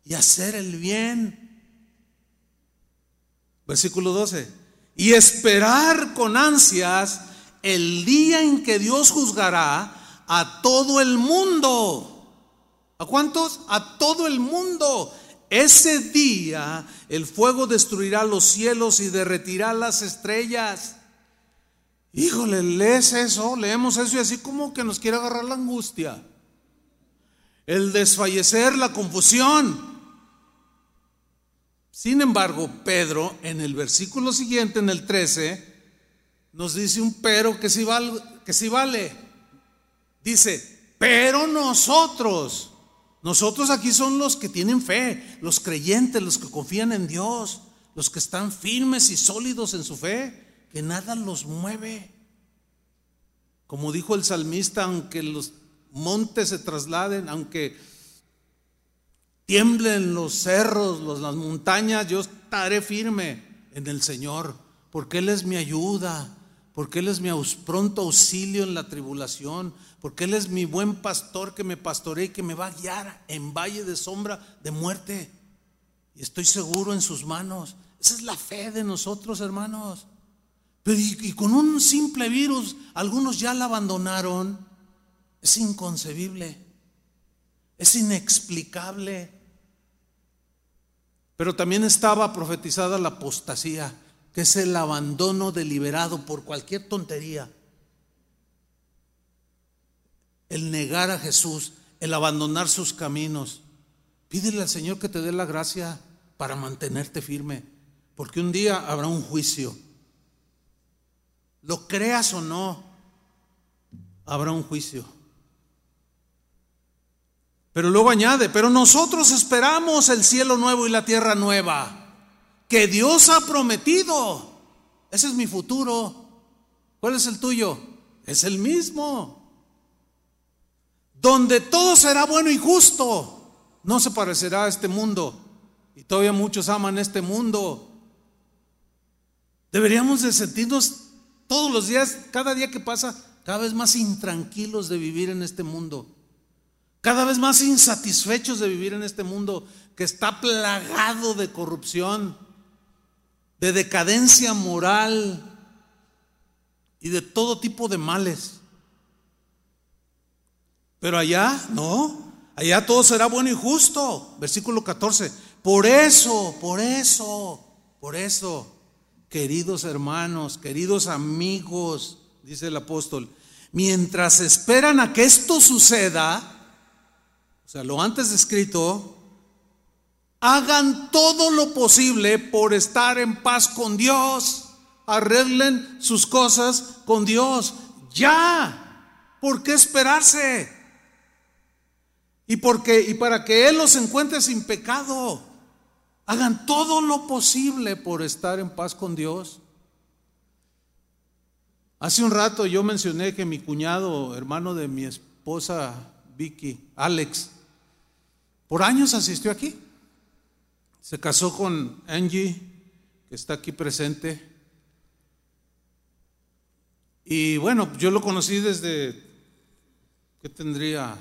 Speaker 1: y hacer el bien. Versículo 12. Y esperar con ansias el día en que Dios juzgará a todo el mundo ¿A cuántos? A todo el mundo. Ese día el fuego destruirá los cielos y derretirá las estrellas. Híjole, lees eso, leemos eso y así como que nos quiere agarrar la angustia. El desfallecer, la confusión. Sin embargo, Pedro en el versículo siguiente, en el 13, nos dice un pero que sí vale. Que vale. Dice, pero nosotros nosotros aquí son los que tienen fe, los creyentes, los que confían en Dios, los que están firmes y sólidos en su fe, que nada los mueve. Como dijo el salmista, aunque los montes se trasladen, aunque tiemblen los cerros, las montañas, yo estaré firme en el Señor, porque Él es mi ayuda, porque Él es mi pronto auxilio en la tribulación, porque Él es mi buen pastor que me pastorea y que me va a guiar en valle de sombra de muerte. Y estoy seguro en sus manos. Esa es la fe de nosotros, hermanos. Pero y, con un simple virus, algunos ya la abandonaron. Es inconcebible. Es inexplicable. Pero también estaba profetizada la apostasía que es el abandono deliberado por cualquier tontería. El negar a Jesús, el abandonar sus caminos. Pídele al Señor que te dé la gracia para mantenerte firme, porque un día habrá un juicio. Lo creas o no, habrá un juicio. Pero luego añade, pero nosotros esperamos el cielo nuevo y la tierra nueva que Dios ha prometido. Ese es mi futuro. ¿Cuál es el tuyo? Es el mismo. Donde todo será bueno y justo. No se parecerá a este mundo. Y todavía muchos aman este mundo. Deberíamos de sentirnos todos los días, cada día que pasa, cada vez más intranquilos de vivir en este mundo. Cada vez más insatisfechos de vivir en este mundo que está plagado de corrupción de decadencia moral y de todo tipo de males. Pero allá, no, allá todo será bueno y justo. Versículo 14. Por eso, por eso, por eso, queridos hermanos, queridos amigos, dice el apóstol, mientras esperan a que esto suceda, o sea, lo antes descrito, Hagan todo lo posible por estar en paz con Dios. Arreglen sus cosas con Dios. Ya. ¿Por qué esperarse? Y porque y para que él los encuentre sin pecado, hagan todo lo posible por estar en paz con Dios. Hace un rato yo mencioné que mi cuñado, hermano de mi esposa Vicky, Alex, por años asistió aquí. Se casó con Angie, que está aquí presente. Y bueno, yo lo conocí desde que tendría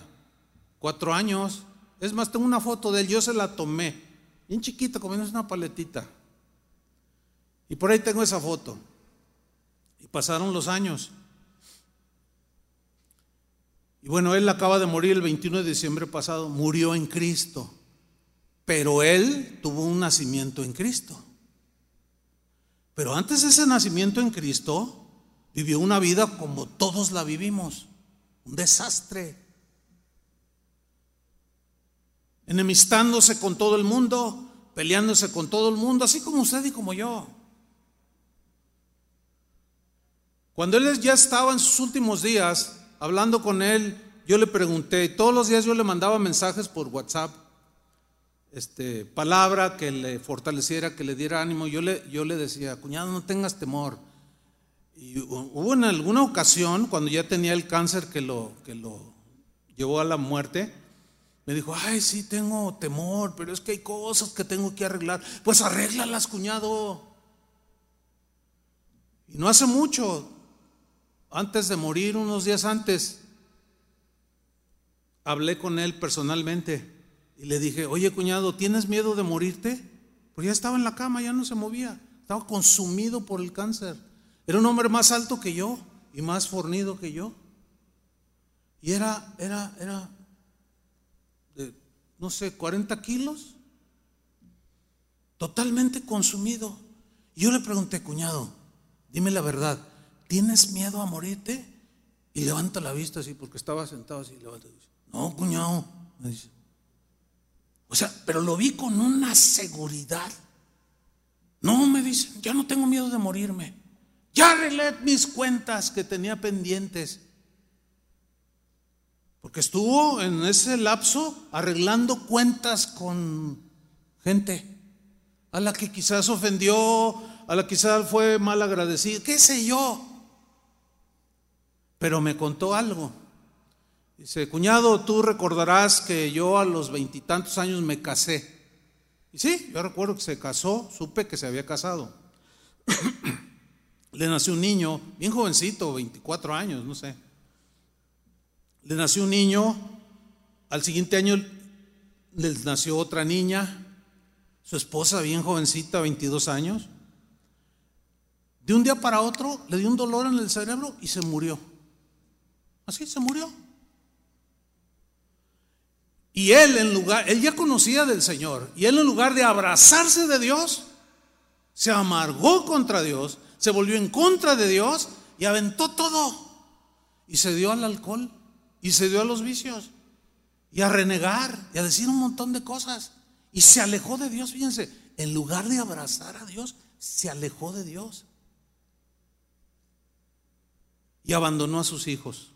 Speaker 1: cuatro años. Es más, tengo una foto de él, yo se la tomé, bien chiquita, comiendo una paletita. Y por ahí tengo esa foto. Y pasaron los años. Y bueno, él acaba de morir el 21 de diciembre pasado, murió en Cristo. Pero él tuvo un nacimiento en Cristo. Pero antes de ese nacimiento en Cristo, vivió una vida como todos la vivimos, un desastre. Enemistándose con todo el mundo, peleándose con todo el mundo, así como usted y como yo. Cuando él ya estaba en sus últimos días, hablando con él, yo le pregunté, todos los días yo le mandaba mensajes por WhatsApp, este, palabra que le fortaleciera, que le diera ánimo. Yo le, yo le decía, cuñado, no tengas temor. Y hubo en alguna ocasión, cuando ya tenía el cáncer que lo, que lo llevó a la muerte, me dijo, ay, sí, tengo temor, pero es que hay cosas que tengo que arreglar. Pues arréglalas, cuñado. Y no hace mucho, antes de morir, unos días antes, hablé con él personalmente y le dije, oye cuñado, ¿tienes miedo de morirte? Pues ya estaba en la cama, ya no se movía, estaba consumido por el cáncer. Era un hombre más alto que yo y más fornido que yo. Y era, era, era, de, no sé, 40 kilos, totalmente consumido. Y yo le pregunté, cuñado, dime la verdad, ¿tienes miedo a morirte? Y levanta la vista así, porque estaba sentado así, levanta dice, no, cuñado. O sea, pero lo vi con una seguridad. No, me dice, ya no tengo miedo de morirme. Ya arreglé mis cuentas que tenía pendientes. Porque estuvo en ese lapso arreglando cuentas con gente a la que quizás ofendió, a la que quizás fue mal agradecido, qué sé yo. Pero me contó algo. Dice, cuñado, tú recordarás que yo a los veintitantos años me casé. Y sí, yo recuerdo que se casó, supe que se había casado. [CLEARS THROAT] Le nació un niño, bien jovencito, 24 años, no sé. Le nació un niño, al siguiente año le nació otra niña, su esposa bien jovencita, 22 años. De un día para otro le dio un dolor en el cerebro y se murió. Así se murió. Y él en lugar, él ya conocía del Señor, y él en lugar de abrazarse de Dios, se amargó contra Dios se volvió en contra de Dios y aventó todo. Y se dio al alcohol y se dio a los vicios y a renegar y a decir un montón de cosas. Y se alejó de Dios, fíjense, en lugar de abrazar a Dios, se alejó de Dios. Y abandonó a sus hijos.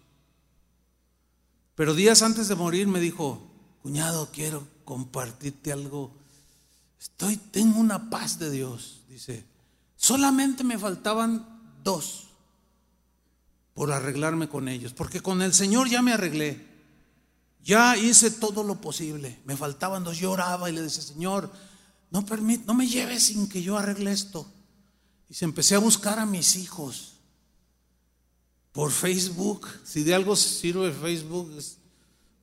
Speaker 1: Pero días antes de morir me dijo, cuñado, quiero compartirte algo. Estoy, tengo una paz de Dios, dice. Solamente me faltaban dos por arreglarme con ellos, porque con el Señor ya me arreglé. Ya hice todo lo posible. Me faltaban dos. Lloraba y le decía, Señor, no, no me lleves sin que yo arregle esto. Y se empecé a buscar a mis hijos por Facebook. Si de algo sirve Facebook,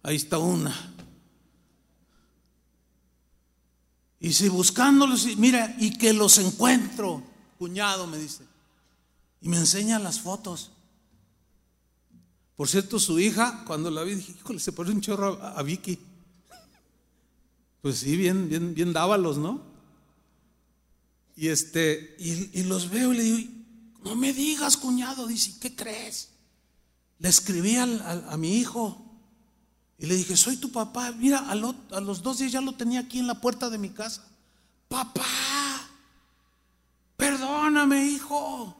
Speaker 1: ahí está una. Y si buscándolos, mira, y que los encuentro cuñado, me dice. Y me enseña las fotos. Por cierto, su hija, cuando la vi, dije, híjole, se pone un chorro a, Vicky. Pues sí, bien, bien, bien dábalos, ¿no? Y este, y, los veo y le digo, no me digas, cuñado, dice, ¿qué crees? Le escribí a mi hijo y le dije, soy tu papá. Mira, a, a los dos días ya lo tenía aquí en la puerta de mi casa. Papá, perdóname, hijo.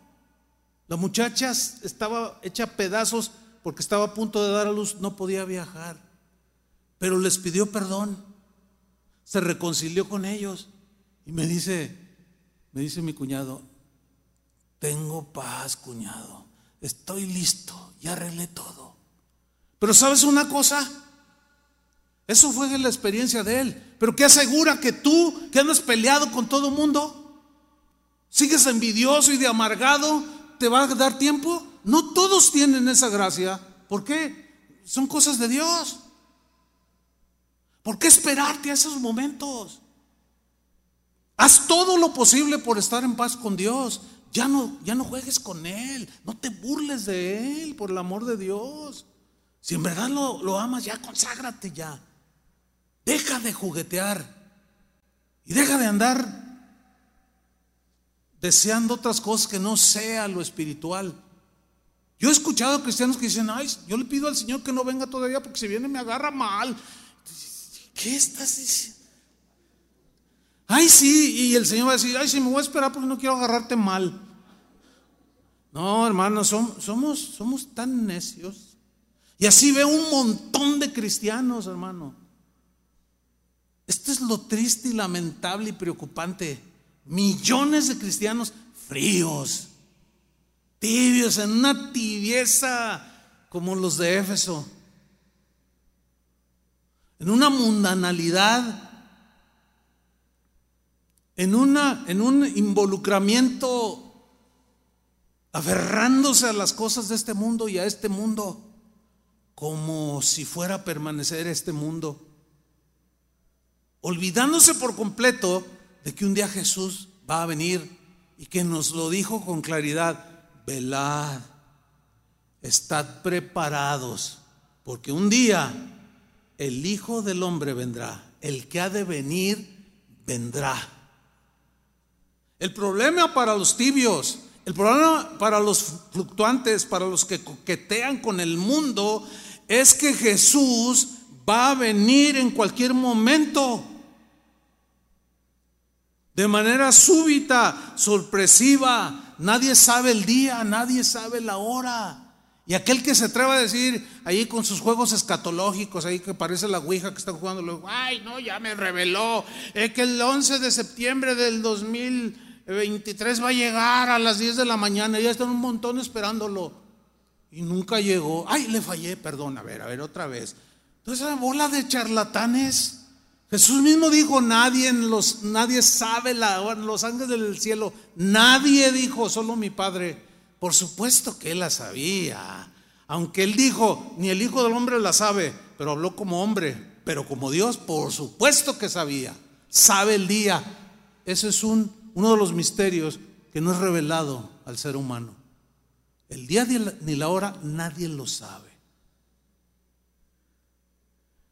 Speaker 1: La muchacha estaba hecha pedazos porque estaba a punto de dar a luz, no podía viajar. pero les pidió perdón, se reconcilió con ellos y me dice, me dice mi cuñado, tengo paz, cuñado, estoy listo, ya arreglé todo. Pero sabes una cosa, eso fue la experiencia de él, pero ¿qué asegura que tú, que andas peleado con todo el mundo, sigues envidioso y de amargado, te va a dar tiempo? No todos tienen esa gracia. ¿Por qué? Son cosas de Dios. ¿Por qué esperarte a esos momentos? Haz todo lo posible por estar en paz con Dios. Ya no, ya no juegues con Él. No te burles de Él, por el amor de Dios. Si en verdad lo, lo amas, ya conságrate ya. Deja de juguetear. Y deja de andar deseando otras cosas que no sea lo espiritual. Yo he escuchado cristianos que dicen, ay, yo le pido al Señor que no venga todavía porque si viene me agarra mal. ¿Qué estás diciendo? Ay, sí, y el Señor va a decir, ay, sí, me voy a esperar porque no quiero agarrarte mal. No, hermanos, somos, somos, tan necios. Y así veo un montón de cristianos, hermano. Esto es lo triste y lamentable y preocupante. Millones de cristianos fríos, tibios, en una tibieza como los de Éfeso, en una mundanalidad, en, una, en un involucramiento aferrándose a las cosas de este mundo y a este mundo como si fuera a permanecer este mundo, olvidándose por completo de que un día Jesús va a venir y que nos lo dijo con claridad, velad, estad preparados, porque un día el Hijo del Hombre vendrá, el que ha de venir vendrá. El problema para los tibios, el problema para los fluctuantes, para los que coquetean con el mundo, es que Jesús va a venir en cualquier momento. De manera súbita, sorpresiva. Nadie sabe el día, nadie sabe la hora. Y aquel que se atreva a decir ahí con sus juegos escatológicos, ahí que parece la Ouija que están jugando, luego, ay, no, ya me reveló, es que el 11 de septiembre del 2023 va a llegar a las 10 de la mañana, ya están un montón esperándolo. Y nunca llegó. Ay, le fallé, perdón, a ver, a ver, otra vez. Entonces, esa bola de charlatanes. Jesús mismo dijo, nadie, los, nadie sabe la, los ángeles del cielo, nadie dijo, solo mi Padre. Por supuesto que él la sabía. Aunque él dijo, ni el Hijo del Hombre la sabe, pero habló como hombre, pero como Dios, por supuesto que sabía. Sabe el día. Ese es un, uno de los misterios que no es revelado al ser humano. El día ni la hora nadie lo sabe.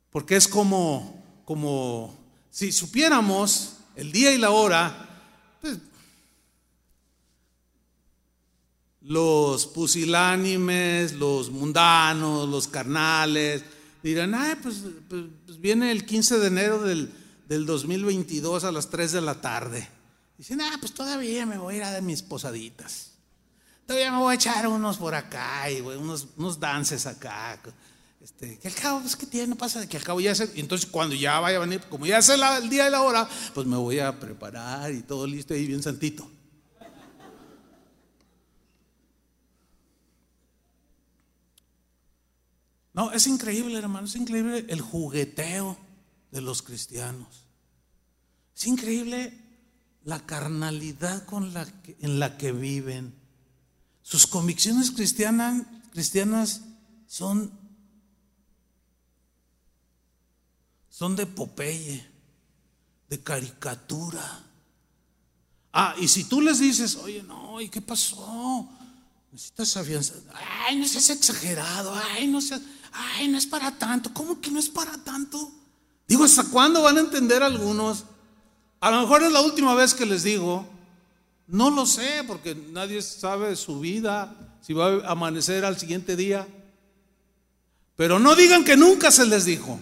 Speaker 1: Porque es como, como si supiéramos el día y la hora, pues, los pusilánimes, los mundanos, los carnales, dirán, pues, pues, pues viene el 15 de enero del, del, 2022 a las 3 de la tarde. Dicen, ah, pues todavía me voy a ir a mis posaditas. Todavía me voy a echar unos por acá y unos, unos dances acá. Este, que al cabo, pues que tiene, no pasa de que al cabo ya se, entonces cuando ya vaya a venir, como ya es el día y la hora, pues me voy a preparar y todo listo ahí bien santito. No, es increíble, hermano, es increíble el jugueteo de los cristianos. Es increíble la carnalidad con la en la que viven. Sus convicciones cristianas, cristianas son, son de Popeye, de caricatura. Ah, y si tú les dices, oye, no, ¿y qué pasó? Necesitas afianzar. Ay, no seas exagerado. Ay, no seas. Ay, no es para tanto. ¿Cómo que no es para tanto? Digo, ¿hasta cuándo van a entender algunos? A lo mejor es la última vez que les digo. No lo sé, porque nadie sabe su vida, si va a amanecer al siguiente día. Pero no digan que nunca se les dijo.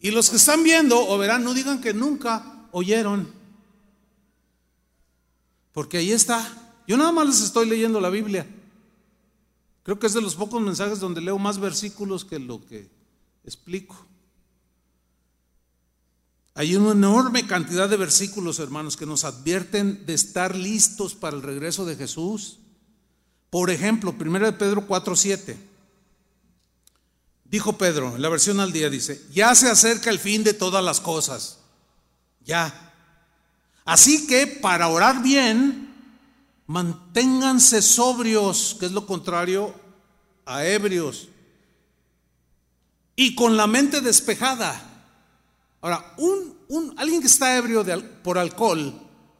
Speaker 1: Y los que están viendo o verán, no digan que nunca oyeron. Porque ahí está. Yo nada más les estoy leyendo la Biblia. Creo que es de los pocos mensajes donde leo más versículos que lo que explico. Hay una enorme cantidad de versículos, hermanos, que nos advierten de estar listos para el regreso de Jesús. Por ejemplo, 1 de Pedro 4:7. Dijo Pedro, en la versión al día dice, ya se acerca el fin de todas las cosas. Ya. Así que para orar bien, manténganse sobrios, que es lo contrario a ebrios, y con la mente despejada. Ahora, un, un, alguien que está ebrio por alcohol,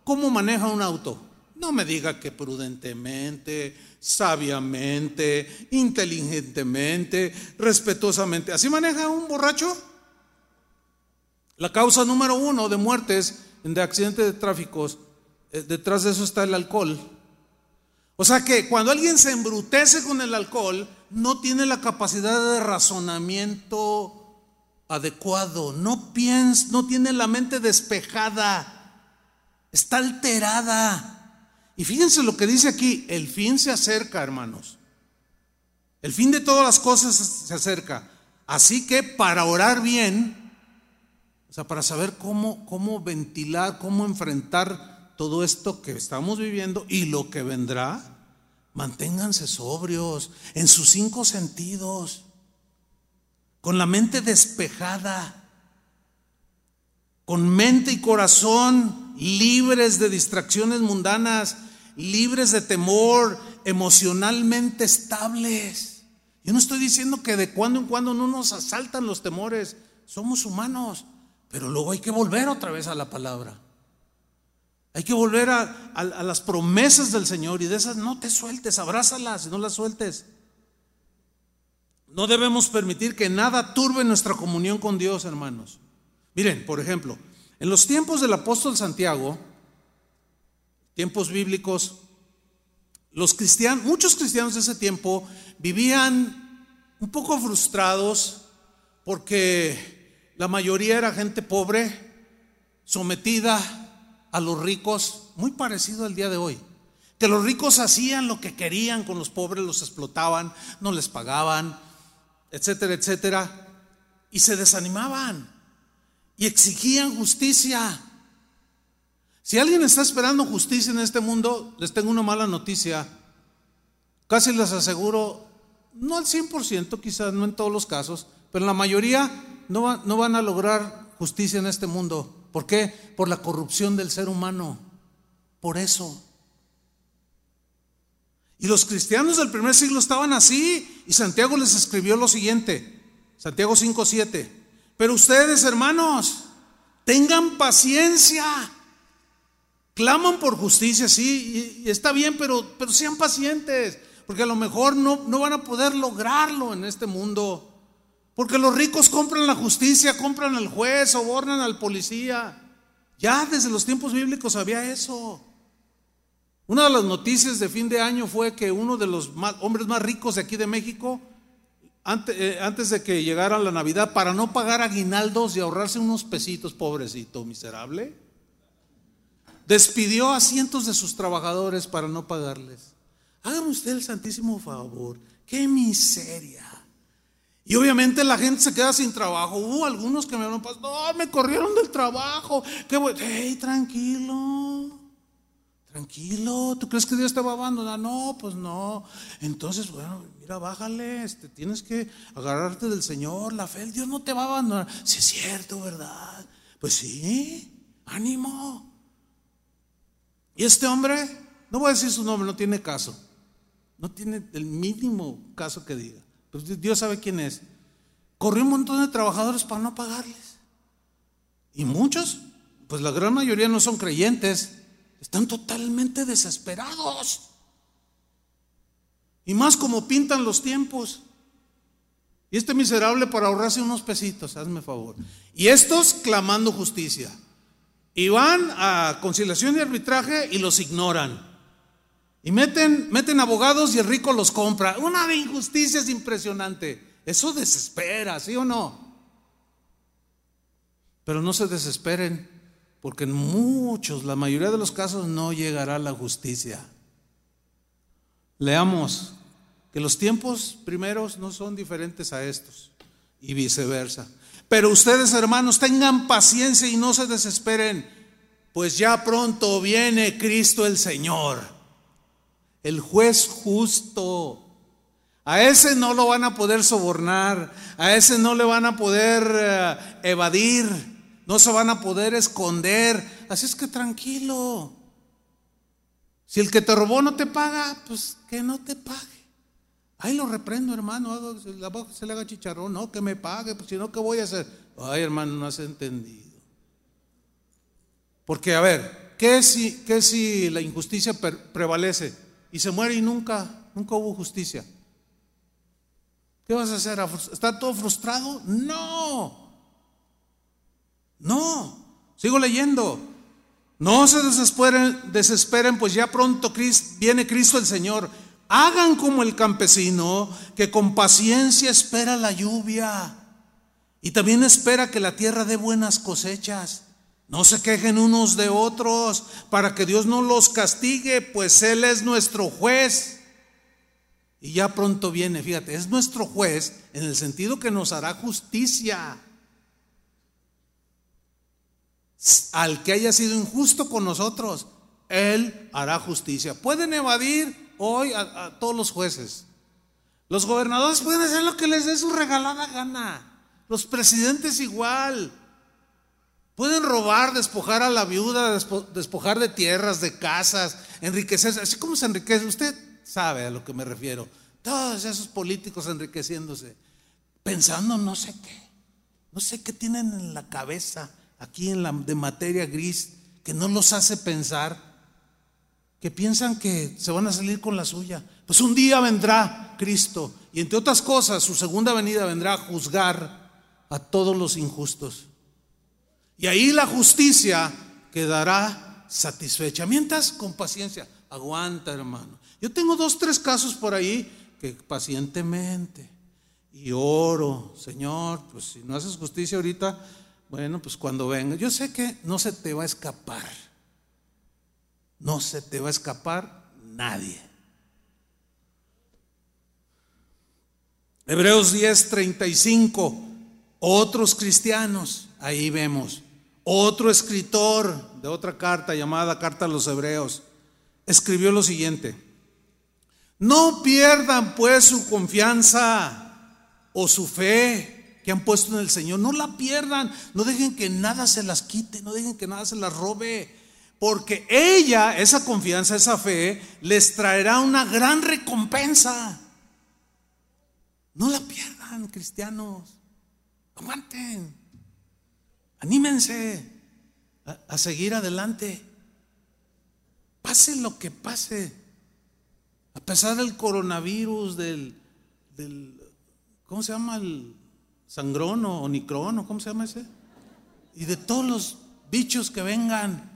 Speaker 1: ¿cómo maneja un auto? No me diga que prudentemente, sabiamente, inteligentemente, respetuosamente. ¿Así maneja un borracho? La causa número uno de muertes de accidentes de tráfico, eh, detrás de eso está el alcohol. O sea que cuando alguien se embrutece con el alcohol, no tiene la capacidad de razonamiento adecuado, no piensa, no tiene la mente despejada, está alterada. Y fíjense lo que dice aquí, el fin se acerca, hermanos. El fin de todas las cosas se acerca. Así que para orar bien, o sea, para saber cómo, cómo ventilar, cómo enfrentar todo esto que estamos viviendo y lo que vendrá, manténganse sobrios en sus cinco sentidos, con la mente despejada, con mente y corazón libres de distracciones mundanas, libres de temor, emocionalmente estables. Yo no estoy diciendo que de cuando en cuando no nos asaltan los temores, somos humanos, pero luego hay que volver otra vez a la palabra. Hay que volver a, las promesas del Señor y de esas no te sueltes, abrázalas y no las sueltes. No debemos permitir que nada turbe nuestra comunión con Dios, hermanos. Miren, por ejemplo, en los tiempos del apóstol Santiago, tiempos bíblicos, los cristianos, muchos cristianos de ese tiempo vivían un poco frustrados porque la mayoría era gente pobre, sometida a los ricos muy parecido al día de hoy. Que los ricos hacían lo que querían con los pobres, los explotaban, no les pagaban, etcétera, etcétera. Y se desanimaban y exigían justicia. Si alguien está esperando justicia en este mundo, les tengo una mala noticia. Casi les aseguro, no al 100%, quizás no en todos los casos, pero la mayoría no, no van a lograr justicia en este mundo. ¿Por qué? Por la corrupción del ser humano. Por eso. Y los cristianos del primer siglo estaban así. Y Santiago les escribió lo siguiente. Santiago 5.7. Pero ustedes, hermanos, tengan paciencia. Claman por justicia, sí, y, está bien, pero, pero sean pacientes. Porque a lo mejor no, no van a poder lograrlo en este mundo. Porque los ricos compran la justicia, compran al juez, sobornan al policía. Ya desde los tiempos bíblicos había eso. Una de las noticias de fin de año fue que uno de los hombres más ricos de aquí de México, antes, eh, antes, de que llegara la Navidad, para no pagar aguinaldos y ahorrarse unos pesitos, pobrecito, miserable, despidió a cientos de sus trabajadores para no pagarles. Hágame usted el santísimo favor. Qué miseria. Y obviamente la gente se queda sin trabajo. Hubo algunos que me hablaron, no, me corrieron del trabajo. Qué bueno. Hey, tranquilo. Tranquilo. ¿Tú crees que Dios te va a abandonar? No, pues no. Entonces, bueno, mira, bájale. Este, tienes que agarrarte del Señor. La fe, Dios no te va a abandonar. Si es cierto, ¿verdad? Pues sí. Ánimo. Y este hombre, no voy a decir su nombre, no tiene caso. No tiene el mínimo caso que diga. Pues Dios sabe quién es. Corrió un montón de trabajadores para no pagarles. Y muchos, pues la gran mayoría no son creyentes, están totalmente desesperados. Y más como pintan los tiempos. Y este miserable para ahorrarse unos pesitos, hazme favor. Y estos clamando justicia. Y van a conciliación y arbitraje y los ignoran. Y meten, meten abogados y el rico los compra. Una de injusticias impresionante. Eso desespera, ¿sí o no? Pero no se desesperen, porque en muchos, la mayoría de los casos, no llegará la justicia. Leamos que los tiempos primeros no son diferentes a estos y viceversa. Pero ustedes, hermanos, tengan paciencia y no se desesperen, pues ya pronto viene Cristo el Señor, el juez justo. A ese no lo van a poder sobornar, a ese no le van a poder eh, evadir, no se van a poder esconder. Así es que tranquilo. Si el que te robó no te paga, pues que no te pague. Ahí lo reprendo, hermano. Se le haga chicharrón. No, que me pague, pues si no, ¿qué voy a hacer? Ay, hermano, no has entendido. Porque, a ver, ¿qué si, qué si la injusticia prevalece y se muere y nunca, nunca hubo justicia? ¿Qué vas a hacer? ¿Está todo frustrado? No. No. Sigo leyendo. No se desesperen, desesperen, pues ya pronto viene Cristo el Señor. Hagan como el campesino que con paciencia espera la lluvia y también espera que la tierra dé buenas cosechas. No se quejen unos de otros para que Dios no los castigue, pues Él es nuestro juez. Y ya pronto viene, fíjate, es nuestro juez en el sentido que nos hará justicia. Al que haya sido injusto con nosotros, Él hará justicia. Pueden evadir hoy a, todos los jueces. Los gobernadores pueden hacer lo que les dé su regalada gana. Los presidentes igual. Pueden robar, despojar a la viuda, despojar de tierras, de casas, enriquecerse. Así como se enriquece. Usted sabe a lo que me refiero. Todos esos políticos enriqueciéndose, pensando no sé qué, no sé qué tienen en la cabeza aquí en la de materia gris que no los hace pensar, que piensan que se van a salir con la suya. Pues un día vendrá Cristo y entre otras cosas su segunda venida vendrá a juzgar a todos los injustos. Y ahí la justicia quedará satisfecha. Mientras con paciencia, aguanta hermano. Yo tengo dos, tres casos por ahí que pacientemente y oro, Señor, pues si no haces justicia ahorita, bueno, pues cuando venga, yo sé que no se te va a escapar, no se te va a escapar nadie. Hebreos 10, 35, otros cristianos, ahí vemos, otro escritor de otra carta llamada Carta a los Hebreos, escribió lo siguiente. No pierdan pues su confianza o su fe que han puesto en el Señor. No la pierdan. No dejen que nada se las quite. No dejen que nada se las robe. Porque ella, esa confianza, esa fe, les traerá una gran recompensa. No la pierdan, cristianos. Aguanten. Anímense a, seguir adelante. Pase lo que pase. A pesar del coronavirus, del, ¿cómo se llama? El sangrón o onicrón, ¿cómo se llama ese? Y de todos los bichos que vengan,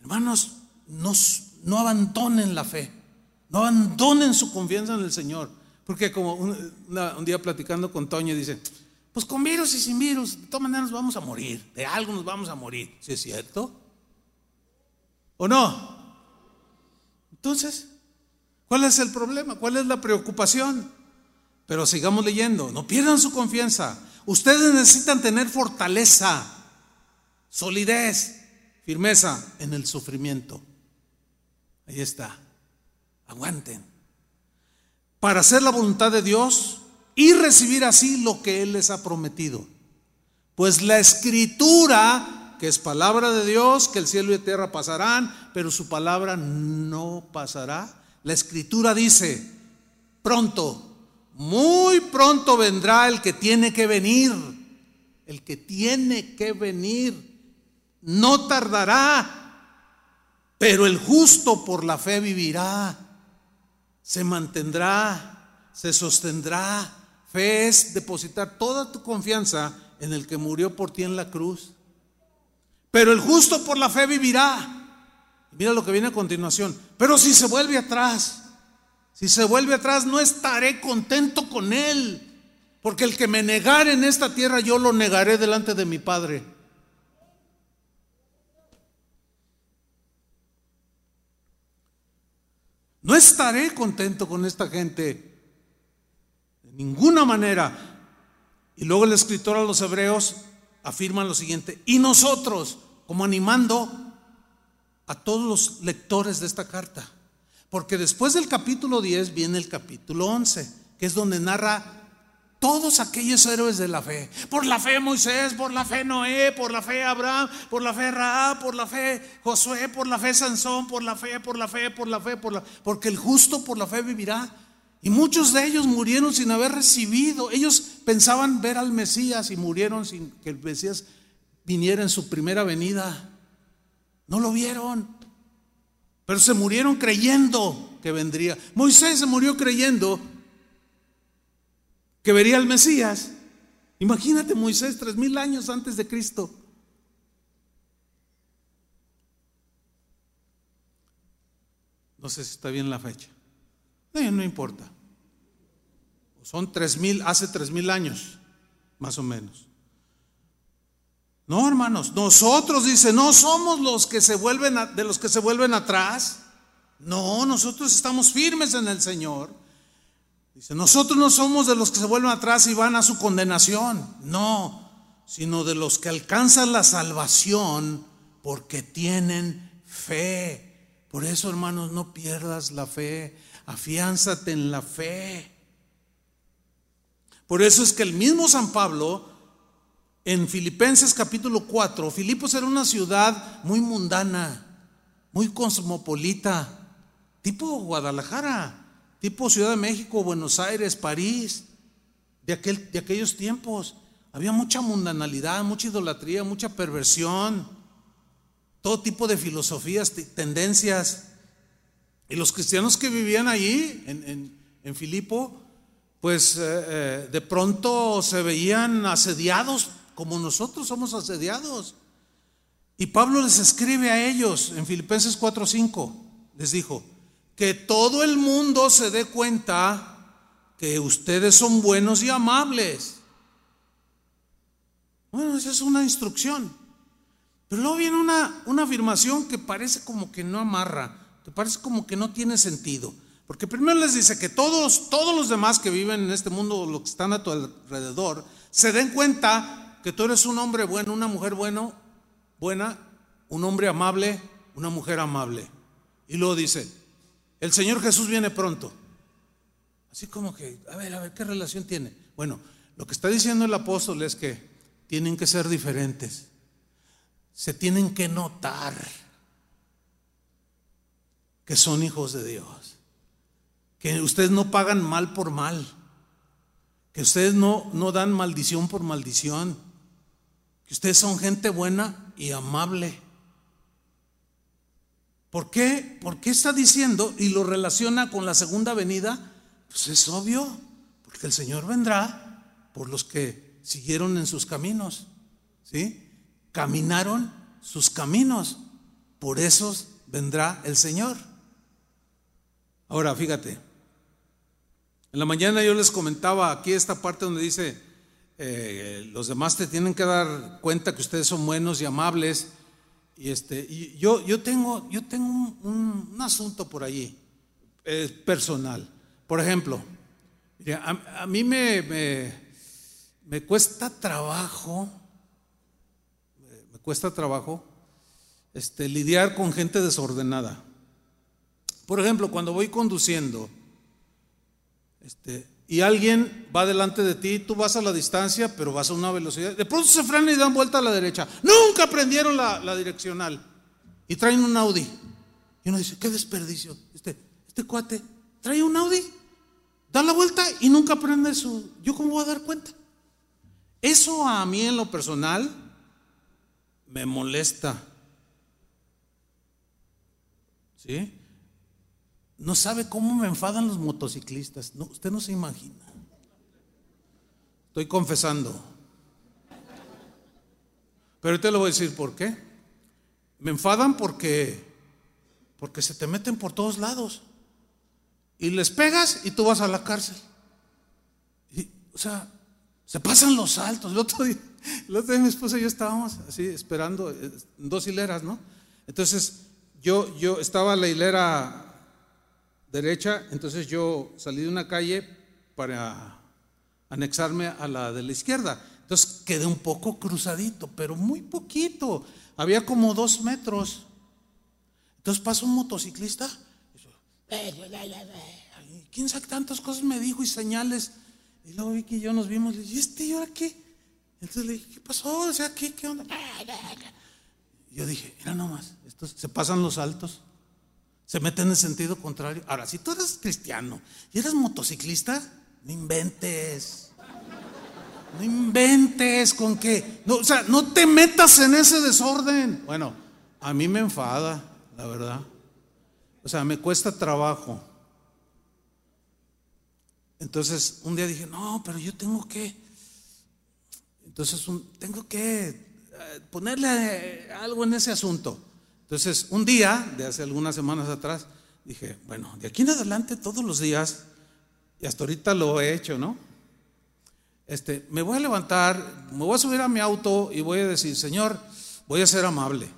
Speaker 1: hermanos, no, no abandonen la fe, no abandonen su confianza en el Señor. Porque como un, día platicando con Toño dice, pues con virus y sin virus, de todas maneras nos vamos a morir, de algo nos vamos a morir, ¿sí es cierto? ¿O no? Entonces, ¿Cuál es el problema? ¿Cuál es la preocupación? Pero sigamos leyendo, no pierdan su confianza. Ustedes necesitan tener fortaleza, solidez, firmeza en el sufrimiento. Ahí está. Aguanten. Para hacer la voluntad de Dios y recibir así lo que Él les ha prometido. Pues la escritura, que es palabra de Dios, que el cielo y la tierra pasarán, pero su palabra no pasará la escritura dice, pronto, muy pronto vendrá el que tiene que venir, el que tiene que venir, no tardará, pero el justo por la fe vivirá, se mantendrá, se sostendrá. Fe es depositar toda tu confianza en el que murió por ti en la cruz. Pero el justo por la fe vivirá. Mira lo que viene a continuación. Pero si se vuelve atrás, si se vuelve atrás, no estaré contento con él. Porque el que me negare en esta tierra, yo lo negaré delante de mi Padre. No estaré contento con esta gente de ninguna manera. Y luego el escritor a los hebreos afirma lo siguiente, y nosotros, como animando a todos los lectores de esta carta, porque después del capítulo 10 viene el capítulo 11, que es donde narra todos aquellos héroes de la fe. Por la fe Moisés, por la fe Noé, por la fe Abraham, por la fe Raab, por la fe Josué, por la fe Sansón, por la fe, por la fe, por la fe, por la porque el justo por la fe vivirá. Y muchos de ellos murieron sin haber recibido. Ellos pensaban ver al Mesías y murieron sin que el Mesías viniera en su primera venida. No lo vieron. Pero se murieron creyendo que vendría. Moisés se murió creyendo que vería al Mesías. Imagínate Moisés tres mil años antes de Cristo. No sé si está bien la fecha. No, no importa. Son tres mil, hace tres mil años, más o menos. No, hermanos, nosotros dice, no somos los que se vuelven de los que se vuelven atrás. No, nosotros estamos firmes en el Señor. Dice, nosotros no somos de los que se vuelven atrás y van a su condenación, no, sino de los que alcanzan la salvación porque tienen fe. Por eso, hermanos, no pierdas la fe, afiánzate en la fe. Por eso es que el mismo San Pablo, en Filipenses capítulo 4, Filipos era una ciudad muy mundana, muy cosmopolita, tipo Guadalajara tipo Ciudad de México, Buenos Aires, París, de, aquel, de aquellos tiempos. Había mucha mundanalidad, mucha idolatría, mucha perversión, todo tipo de filosofías, tendencias. Y los cristianos que vivían allí, en, Filipo, pues eh, eh, de pronto se veían asediados como nosotros somos asediados. Y Pablo les escribe a ellos en Filipenses 4:5, les dijo, que todo el mundo se dé cuenta que ustedes son buenos y amables. Bueno, esa es una instrucción. Pero luego viene una, una afirmación que parece como que no amarra, que parece como que no tiene sentido. Porque primero les dice que todos, todos los demás que viven en este mundo, los que están a tu alrededor, se den cuenta que tú eres un hombre bueno, una mujer bueno, buena, un hombre amable, una mujer amable. Y luego dice, el Señor Jesús viene pronto. Así como que, a ver, a ver, ¿qué relación tiene? Bueno, lo que está diciendo el apóstol es que tienen que ser diferentes. Se tienen que notar que son hijos de Dios. Que ustedes no pagan mal por mal. Que ustedes no, no dan maldición por maldición. Que ustedes son gente buena y amable. ¿Por qué? ¿Por qué está diciendo y lo relaciona con la segunda venida? Pues es obvio, porque el Señor vendrá por los que siguieron en sus caminos, ¿sí? Caminaron sus caminos, por esos vendrá el Señor. Ahora, fíjate, en la mañana yo les comentaba aquí esta parte donde dice, eh, los demás te tienen que dar cuenta que ustedes son buenos y amables y, este, yo, yo tengo, yo tengo un, asunto por allí, personal. Por ejemplo, a, mí me, me, cuesta trabajo, me cuesta trabajo este, lidiar con gente desordenada. Por ejemplo, cuando voy conduciendo, este, y alguien va delante de ti, tú vas a la distancia, pero vas a una velocidad. De pronto se frenan y dan vuelta a la derecha. Nunca aprendieron la, direccional. Y traen un Audi. Y uno dice, qué desperdicio. Este, este cuate trae un Audi, da la vuelta y nunca aprende su... ¿Yo cómo voy a dar cuenta? Eso a mí en lo personal me molesta. ¿Sí? No sabe cómo me enfadan los motociclistas. No, usted no se imagina. Estoy confesando. Pero ahorita le voy a decir por qué. Me enfadan porque porque se te meten por todos lados. Y les pegas y tú vas a la cárcel. o sea, se pasan los saltos. El otro día, el otro día mi esposa y yo estábamos así esperando en dos hileras, ¿no? Entonces, yo, yo estaba la hilera derecha, entonces yo salí de una calle para, anexarme a la de la izquierda. Entonces quedé un poco cruzadito, pero muy poquito. Había como dos metros. Entonces pasa un motociclista. ¿Quién sabe tantas cosas me dijo y señales? Y luego vi que yo nos vimos. Y dije, ¿y este y ahora qué? Entonces le dije, ¿qué pasó? O sea, ¿qué, qué onda? Y yo dije, mira nomás, estos se pasan los altos, se meten en el sentido contrario. Ahora, si tú eres cristiano y eres motociclista, no inventes. No inventes con qué. O sea, no te metas en ese desorden. Bueno, a mí me enfada, la verdad. O sea, me cuesta trabajo. Entonces, un día dije, no, pero yo tengo que, entonces tengo que eh, ponerle algo en ese asunto. Entonces, un día, de hace algunas semanas atrás, dije, bueno, de aquí en adelante todos los días, y hasta ahorita lo he hecho, ¿no? Este, me voy a levantar, me voy a subir a mi auto y voy a decir, Señor, voy a ser amable.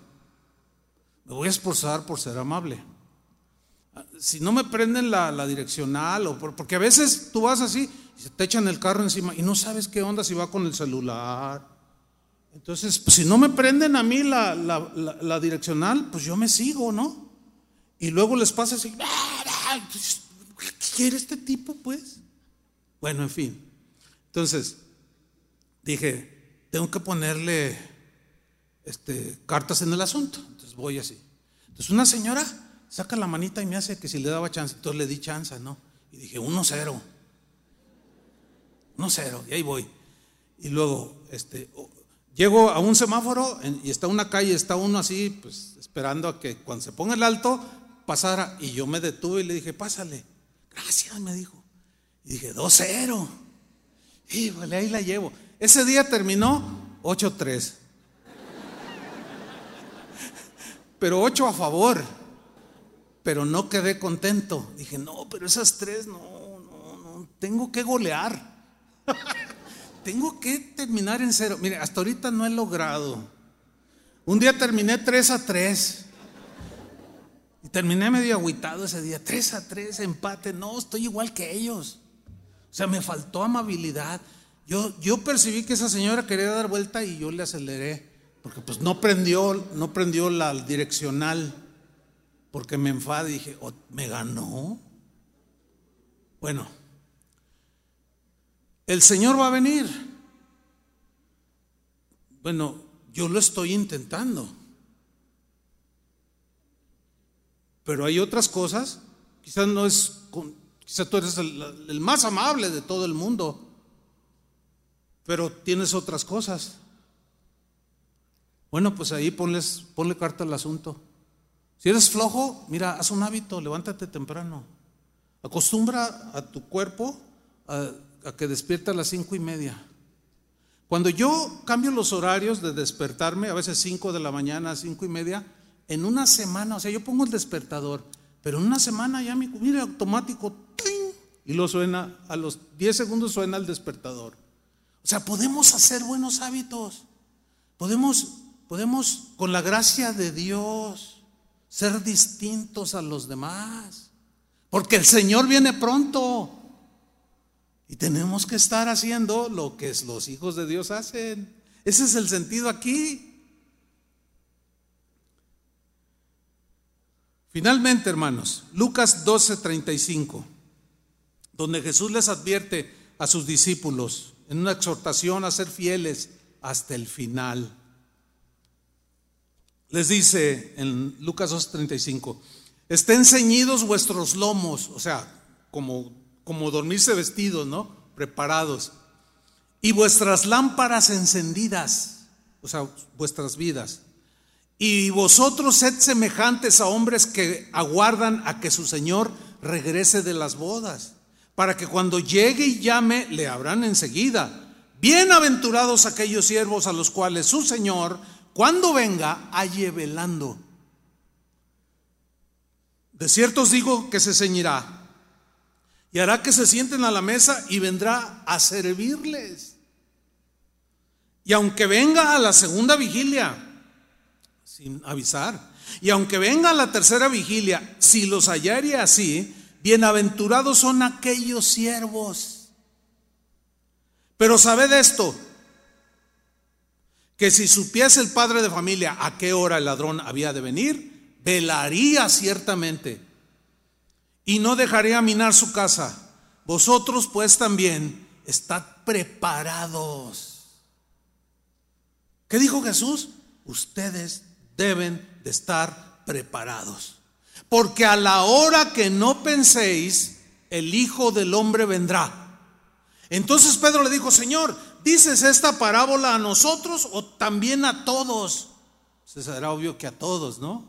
Speaker 1: Me voy a esforzar por ser amable si no me prenden la, direccional, o porque a veces tú vas así y se te echan el carro encima y no sabes qué onda si va con el celular. Entonces, pues, si no me prenden a mí la, la, direccional, pues yo me sigo, ¿no? Y luego les pasa así, ¿qué quiere este tipo, pues? Bueno, en fin. Entonces, dije, tengo que ponerle este, cartas en el asunto. Entonces voy así. Entonces una señora saca la manita y me hace que si le daba chance. Entonces le di chance, ¿no? Y dije, 1-0. 1-0. Y ahí voy. Y luego, este, llego a un semáforo y está una calle, está uno así, pues esperando a que cuando se ponga el alto pasara. Y yo me detuve y le dije, pásale. Gracias, me dijo. Y dije, 2-0. Y vale, ahí la llevo. Ese día terminó 8-3. Pero 8 a favor pero no quedé contento. Dije, no, pero esas tres, no, no, no, tengo que golear. [LAUGHS] tengo que terminar en cero. Mire, hasta ahorita no he logrado. Un día terminé 3 a 3. Y terminé medio agüitado ese día. 3 a 3, empate. No, estoy igual que ellos. O sea, me faltó amabilidad. Yo, yo percibí que esa señora quería dar vuelta y yo le aceleré. Porque pues no prendió, no prendió la direccional porque me enfadé y dije, oh, ¿me ganó? Bueno, el Señor va a venir. Bueno, yo lo estoy intentando. Pero hay otras cosas, quizás no es, quizás tú eres el, más amable de todo el mundo, pero tienes otras cosas. Bueno, pues ahí ponles, ponle carta al asunto. Si eres flojo, mira, haz un hábito, levántate temprano. Acostumbra a tu cuerpo a, que despierte a las cinco y media. Cuando yo cambio los horarios de despertarme, a veces cinco de la mañana, cinco y media, en una semana, o sea, yo pongo el despertador, pero en una semana ya mi, mire, automático, y lo suena, a los diez segundos suena el despertador. O sea, podemos hacer buenos hábitos. Podemos, podemos, con la gracia de Dios, ser distintos a los demás. Porque el Señor viene pronto. Y tenemos que estar haciendo lo que los hijos de Dios hacen. Ese es el sentido aquí. Finalmente, hermanos, Lucas 12:35, donde Jesús les advierte a sus discípulos en una exhortación a ser fieles hasta el final les dice en Lucas 2.35, estén ceñidos vuestros lomos, o sea, como, como dormirse vestidos, ¿no? Preparados. Y vuestras lámparas encendidas, o sea, vuestras vidas. Y vosotros sed semejantes a hombres que aguardan a que su Señor regrese de las bodas, para que cuando llegue y llame, le habrán enseguida. Bienaventurados aquellos siervos a los cuales su Señor cuando venga, halle velando. De cierto os digo que se ceñirá y hará que se sienten a la mesa y vendrá a servirles. Y aunque venga a la segunda vigilia, sin avisar, y aunque venga a la tercera vigilia, si los hallare así, bienaventurados son aquellos siervos Pero sabed esto, que si supiese el padre de familia a qué hora el ladrón había de venir, velaría ciertamente y no dejaría minar su casa. Vosotros pues también estad preparados. ¿Qué dijo Jesús? Ustedes deben de estar preparados. Porque a la hora que no penséis, el Hijo del Hombre vendrá. Entonces Pedro le dijo, Señor, ¿dices esta parábola a nosotros o también a todos? Se será obvio que a todos, ¿no?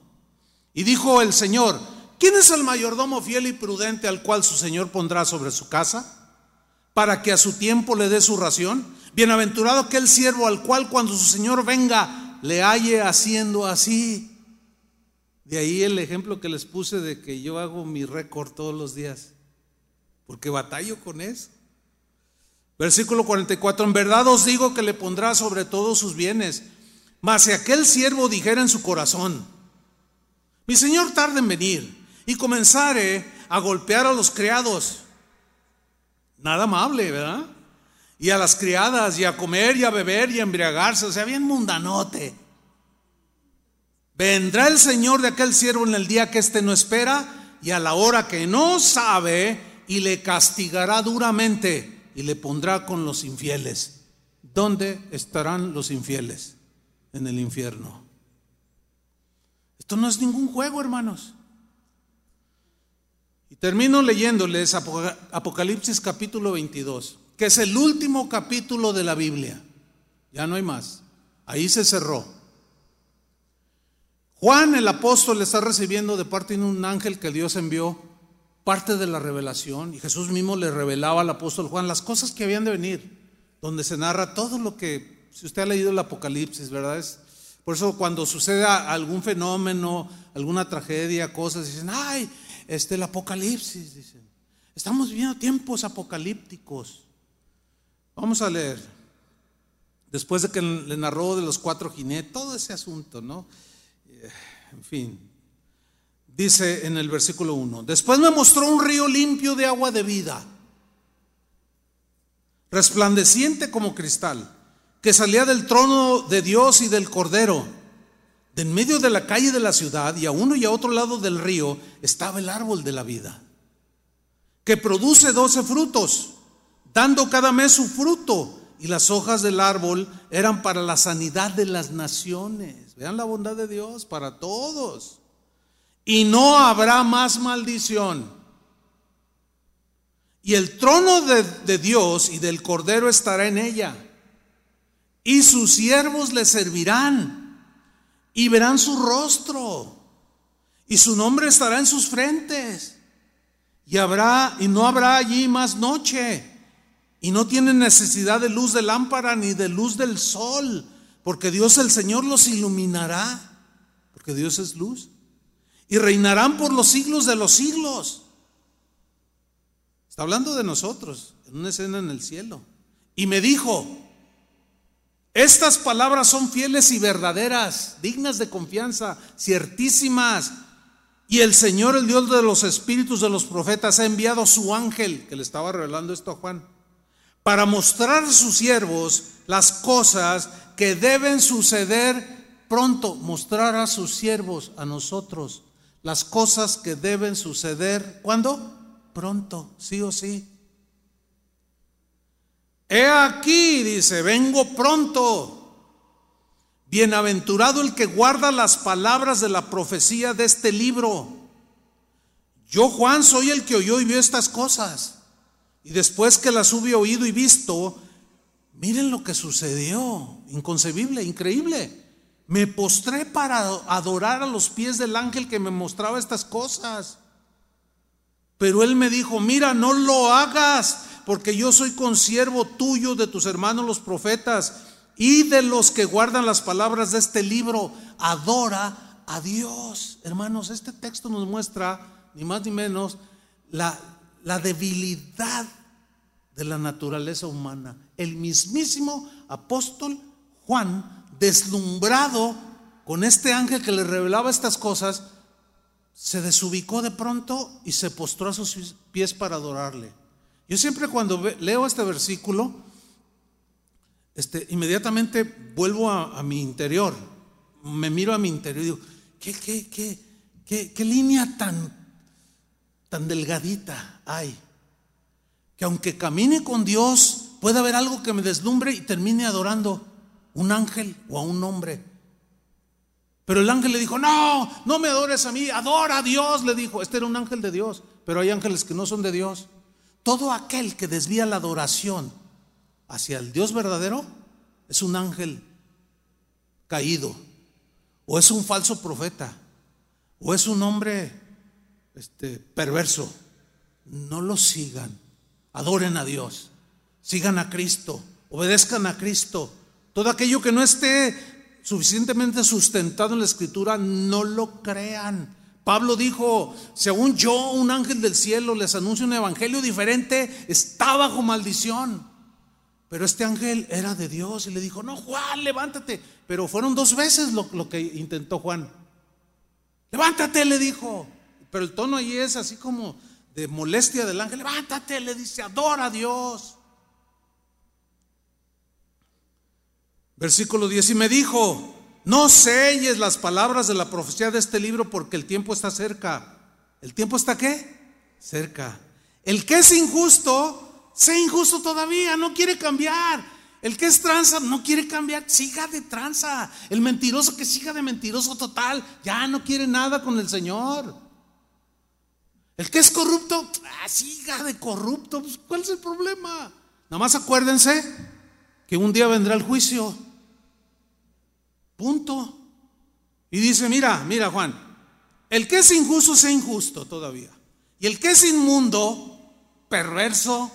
Speaker 1: Y dijo el Señor, ¿quién es el mayordomo fiel y prudente al cual su Señor pondrá sobre su casa? Para que a su tiempo le dé su ración. Bienaventurado aquel siervo al cual cuando su Señor venga le halle haciendo así. De ahí el ejemplo que les puse de que yo hago mi récord todos los días, porque batallo con eso. Versículo 44, en verdad os digo que le pondrá sobre todos sus bienes, mas si aquel siervo dijera en su corazón, mi señor tarde en venir, y comenzare a golpear a los criados, nada amable, ¿verdad? Y a las criadas, y a comer, y a beber, y a embriagarse, o sea, bien mundanote. Vendrá el Señor de aquel siervo en el día que éste no espera, y a la hora que no sabe, y le castigará duramente y le pondrá con los infieles. ¿Dónde estarán los infieles? En el infierno. Esto no es ningún juego, hermanos. Termino leyéndoles Apocalipsis capítulo 22, que es el último capítulo de la Biblia. Ya no hay más. Ahí se cerró. Juan el apóstol está recibiendo de parte de un ángel que Dios envió parte de la revelación y Jesús mismo le revelaba al apóstol Juan las cosas que habían de venir, donde se narra todo lo que, si usted ha leído el Apocalipsis, ¿verdad? Es, por eso cuando sucede algún fenómeno, alguna tragedia, cosas, dicen, ay, este el Apocalipsis, dicen, estamos viviendo tiempos apocalípticos. Vamos a leer, después de que le narró de los cuatro jinetes, todo ese asunto, ¿no? Eh, en fin, Dice en el versículo 1, después me mostró un río limpio de agua de vida, resplandeciente como cristal, que salía del trono de Dios y del Cordero. De en medio de la calle de la ciudad y a uno y a otro lado del río estaba el árbol de la vida, que produce doce frutos, dando cada mes su fruto, y las hojas del árbol eran para la sanidad de las naciones. Vean la bondad de Dios para todos y no habrá más maldición. Y el trono de, Dios y del Cordero estará en ella. Y sus siervos le servirán y verán su rostro. Y su nombre estará en sus frentes. Y habrá y no habrá allí más noche. Y no tienen necesidad de luz de lámpara ni de luz del sol, porque Dios el Señor los iluminará, porque Dios es luz y reinarán por los siglos de los siglos. Está hablando de nosotros, en una escena en el cielo. Y me dijo, estas palabras son fieles y verdaderas, dignas de confianza, ciertísimas. Y el Señor, el Dios de los espíritus de los profetas, ha enviado su ángel, que le estaba revelando esto a Juan, para mostrar a sus siervos las cosas que deben suceder pronto, mostrar a sus siervos, a nosotros, las cosas que deben suceder. ¿Cuándo? Pronto, sí o sí. He aquí, dice, vengo pronto. Bienaventurado el que guarda las palabras de la profecía de este libro. Yo, Juan, soy el que oyó y vio estas cosas. Y después que las hube oído y visto, miren lo que sucedió. Inconcebible, increíble. Me postré para adorar a los pies del ángel que me mostraba estas cosas. Pero él me dijo, mira, no lo hagas, porque yo soy consiervo tuyo de tus hermanos los profetas y de los que guardan las palabras de este libro. Adora a Dios. Hermanos, este texto nos muestra, ni más ni menos, la, la debilidad de la naturaleza humana. El mismísimo apóstol Juan deslumbrado con este ángel que le revelaba estas cosas, se desubicó de pronto y se postró a sus pies para adorarle. Yo siempre cuando leo este versículo, este, inmediatamente vuelvo a, mi interior, me miro a mi interior y digo, ¿qué, qué, qué, qué, qué línea tan, tan delgadita hay? Que aunque camine con Dios, puede haber algo que me deslumbre y termine adorando un ángel o a un hombre. Pero el ángel le dijo, no, no me adores a mí, adora a Dios, le dijo. Este era un ángel de Dios, pero hay ángeles que no son de Dios. Todo aquel que desvía la adoración hacia el Dios verdadero es un ángel caído, o es un falso profeta, o es un hombre este, perverso. No lo sigan, adoren a Dios, sigan a Cristo, obedezcan a Cristo. Todo aquello que no esté suficientemente sustentado en la escritura, no lo crean. Pablo dijo, según yo, un ángel del cielo les anuncia un evangelio diferente, está bajo maldición. Pero este ángel era de Dios y le dijo, no, Juan, levántate. Pero fueron dos veces lo, lo que intentó Juan. Levántate, le dijo. Pero el tono ahí es así como de molestia del ángel. Levántate, le dice, adora a Dios. Versículo 10, y me dijo, no selles las palabras de la profecía de este libro porque el tiempo está cerca. ¿El tiempo está qué? Cerca. El que es injusto, sea injusto todavía, no quiere cambiar. El que es tranza no quiere cambiar, siga de tranza. El mentiroso que siga de mentiroso total, ya no quiere nada con el Señor. El que es corrupto, ah, siga de corrupto. Pues, ¿Cuál es el problema? Nada más acuérdense que un día vendrá el juicio. Y dice, mira, mira Juan, el que es injusto sea injusto todavía. Y el que es inmundo, perverso,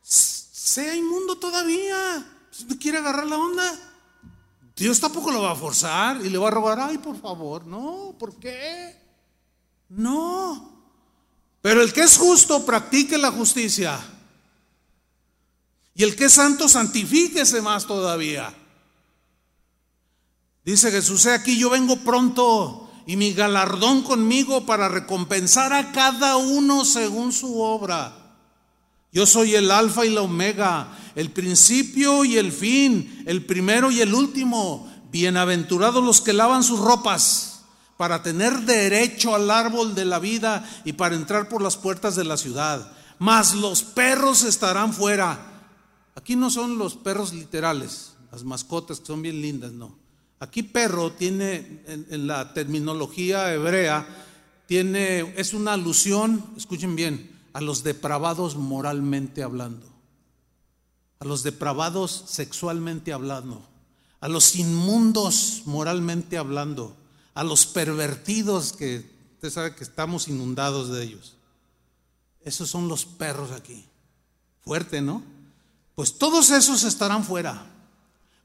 Speaker 1: sea inmundo todavía. Quiere agarrar la onda, Dios tampoco lo va a forzar y le va a robar, ay, por favor, no, ¿por qué? No. Pero el que es justo, practique la justicia. Y el que es santo, santifíquese más todavía. Dice Jesús, he aquí yo vengo pronto y mi galardón conmigo para recompensar a cada uno según su obra. Yo soy el alfa y la omega, el principio y el fin, el primero y el último. Bienaventurados los que lavan sus ropas para tener derecho al árbol de la vida y para entrar por las puertas de la ciudad. Mas los perros estarán fuera Aquí no son los perros literales, las mascotas que son bien lindas, no. Aquí perro tiene, en, la terminología hebrea, tiene, es una alusión, escuchen bien, a los depravados moralmente hablando, a los depravados sexualmente hablando, a los inmundos moralmente hablando, a los pervertidos que usted sabe que estamos inundados de ellos. Esos son los perros aquí. Fuerte, ¿no? Pues todos esos estarán fuera,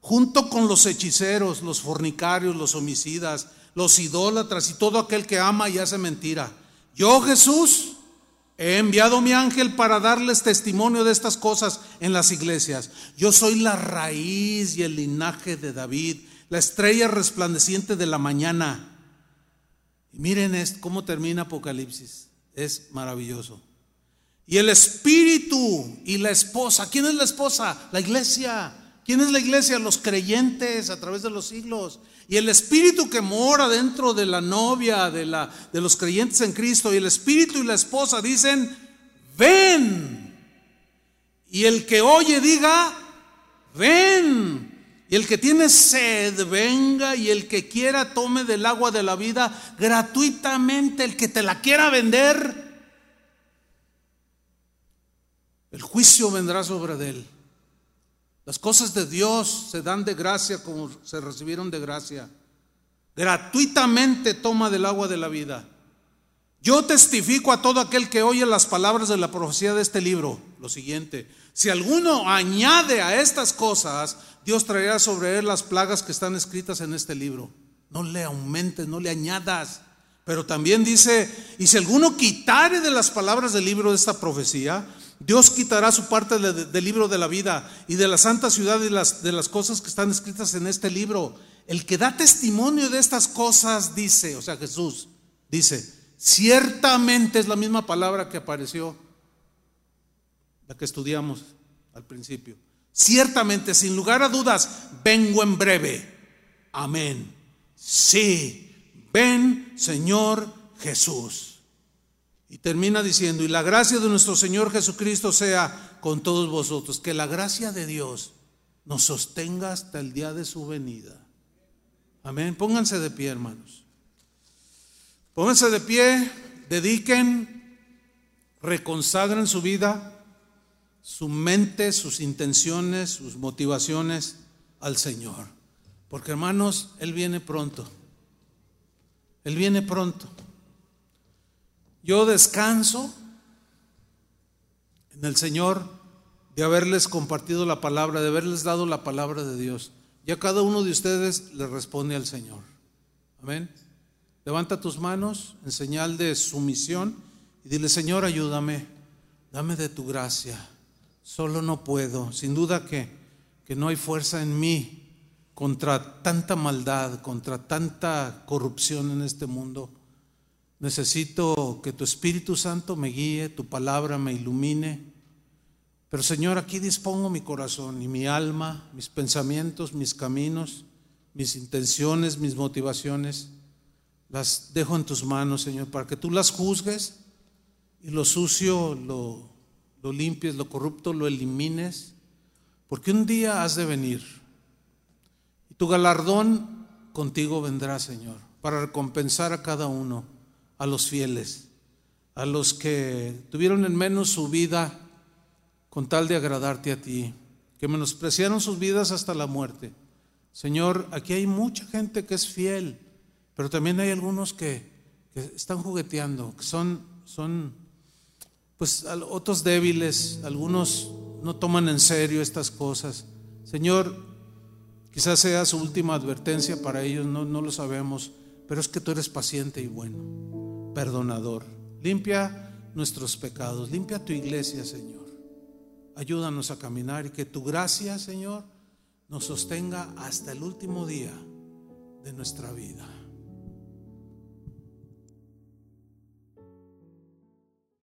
Speaker 1: junto con los hechiceros, los fornicarios, los homicidas, los idólatras y todo aquel que ama y hace mentira. Yo, Jesús, he enviado mi ángel para darles testimonio de estas cosas en las iglesias. Yo soy la raíz y el linaje de David, la estrella resplandeciente de la mañana. Y miren cómo termina Apocalipsis. Es maravilloso. Y el espíritu y la esposa. ¿Quién es la esposa? La iglesia. ¿Quién es la iglesia? Los creyentes a través de los siglos. Y el espíritu que mora dentro de la novia, de, la, de los creyentes en Cristo. Y el espíritu y la esposa dicen, ven. Y el que oye diga, ven. Y el que tiene sed, venga. Y el que quiera, tome del agua de la vida gratuitamente. El que te la quiera vender, el juicio vendrá sobre él. Las cosas de Dios se dan de gracia como se recibieron de gracia. Gratuitamente toma del agua de la vida. Yo testifico a todo aquel que oye las palabras de la profecía de este libro lo siguiente. Si alguno añade a estas cosas, Dios traerá sobre él las plagas que están escritas en este libro. No le aumentes, no le añadas. Pero también dice, y si alguno quitare de las palabras del libro de esta profecía, Dios quitará su parte del libro de la vida y de la santa ciudad y de las cosas que están escritas en este libro. El que da testimonio de estas cosas dice, o sea, Jesús dice, ciertamente es la misma palabra que apareció, la que estudiamos al principio. Ciertamente, sin lugar a dudas, vengo en breve. Amén. Sí, ven Señor Jesús. Y termina diciendo, y la gracia de nuestro Señor Jesucristo sea con todos vosotros. Que la gracia de Dios nos sostenga hasta el día de su venida. Amén. Pónganse de pie, hermanos. Pónganse de pie, dediquen, reconsagren su vida, su mente, sus intenciones, sus motivaciones al Señor. Porque hermanos, Él viene pronto. Él viene pronto. Yo descanso en el Señor de haberles compartido la palabra, de haberles dado la palabra de Dios. Ya cada uno de ustedes le responde al Señor. Amén. Levanta tus manos en señal de sumisión y dile, Señor, ayúdame, dame de tu gracia. Solo no puedo. Sin duda que, que no hay fuerza en mí contra tanta maldad, contra tanta corrupción en este mundo. Necesito que tu Espíritu Santo me guíe, tu palabra me ilumine. Pero Señor, aquí dispongo mi corazón y mi alma, mis pensamientos, mis caminos, mis intenciones, mis motivaciones. Las dejo en tus manos, Señor, para que tú las juzgues y lo sucio lo, limpies, lo corrupto lo elimines, porque un día has de venir tu galardón contigo vendrá, Señor, para recompensar a cada uno, a los fieles, a los que tuvieron en menos su vida con tal de agradarte a ti, que menospreciaron sus vidas hasta la muerte. Señor, aquí hay mucha gente que es fiel, pero también hay algunos que, que están jugueteando, que son, son, pues otros débiles, algunos no toman en serio estas cosas. Señor, Quizás sea su última advertencia para ellos, no, no lo sabemos, pero es que tú eres paciente y bueno, perdonador. Limpia nuestros pecados, limpia tu iglesia, Señor. Ayúdanos a caminar y que tu gracia, Señor, nos sostenga hasta el último día de nuestra vida.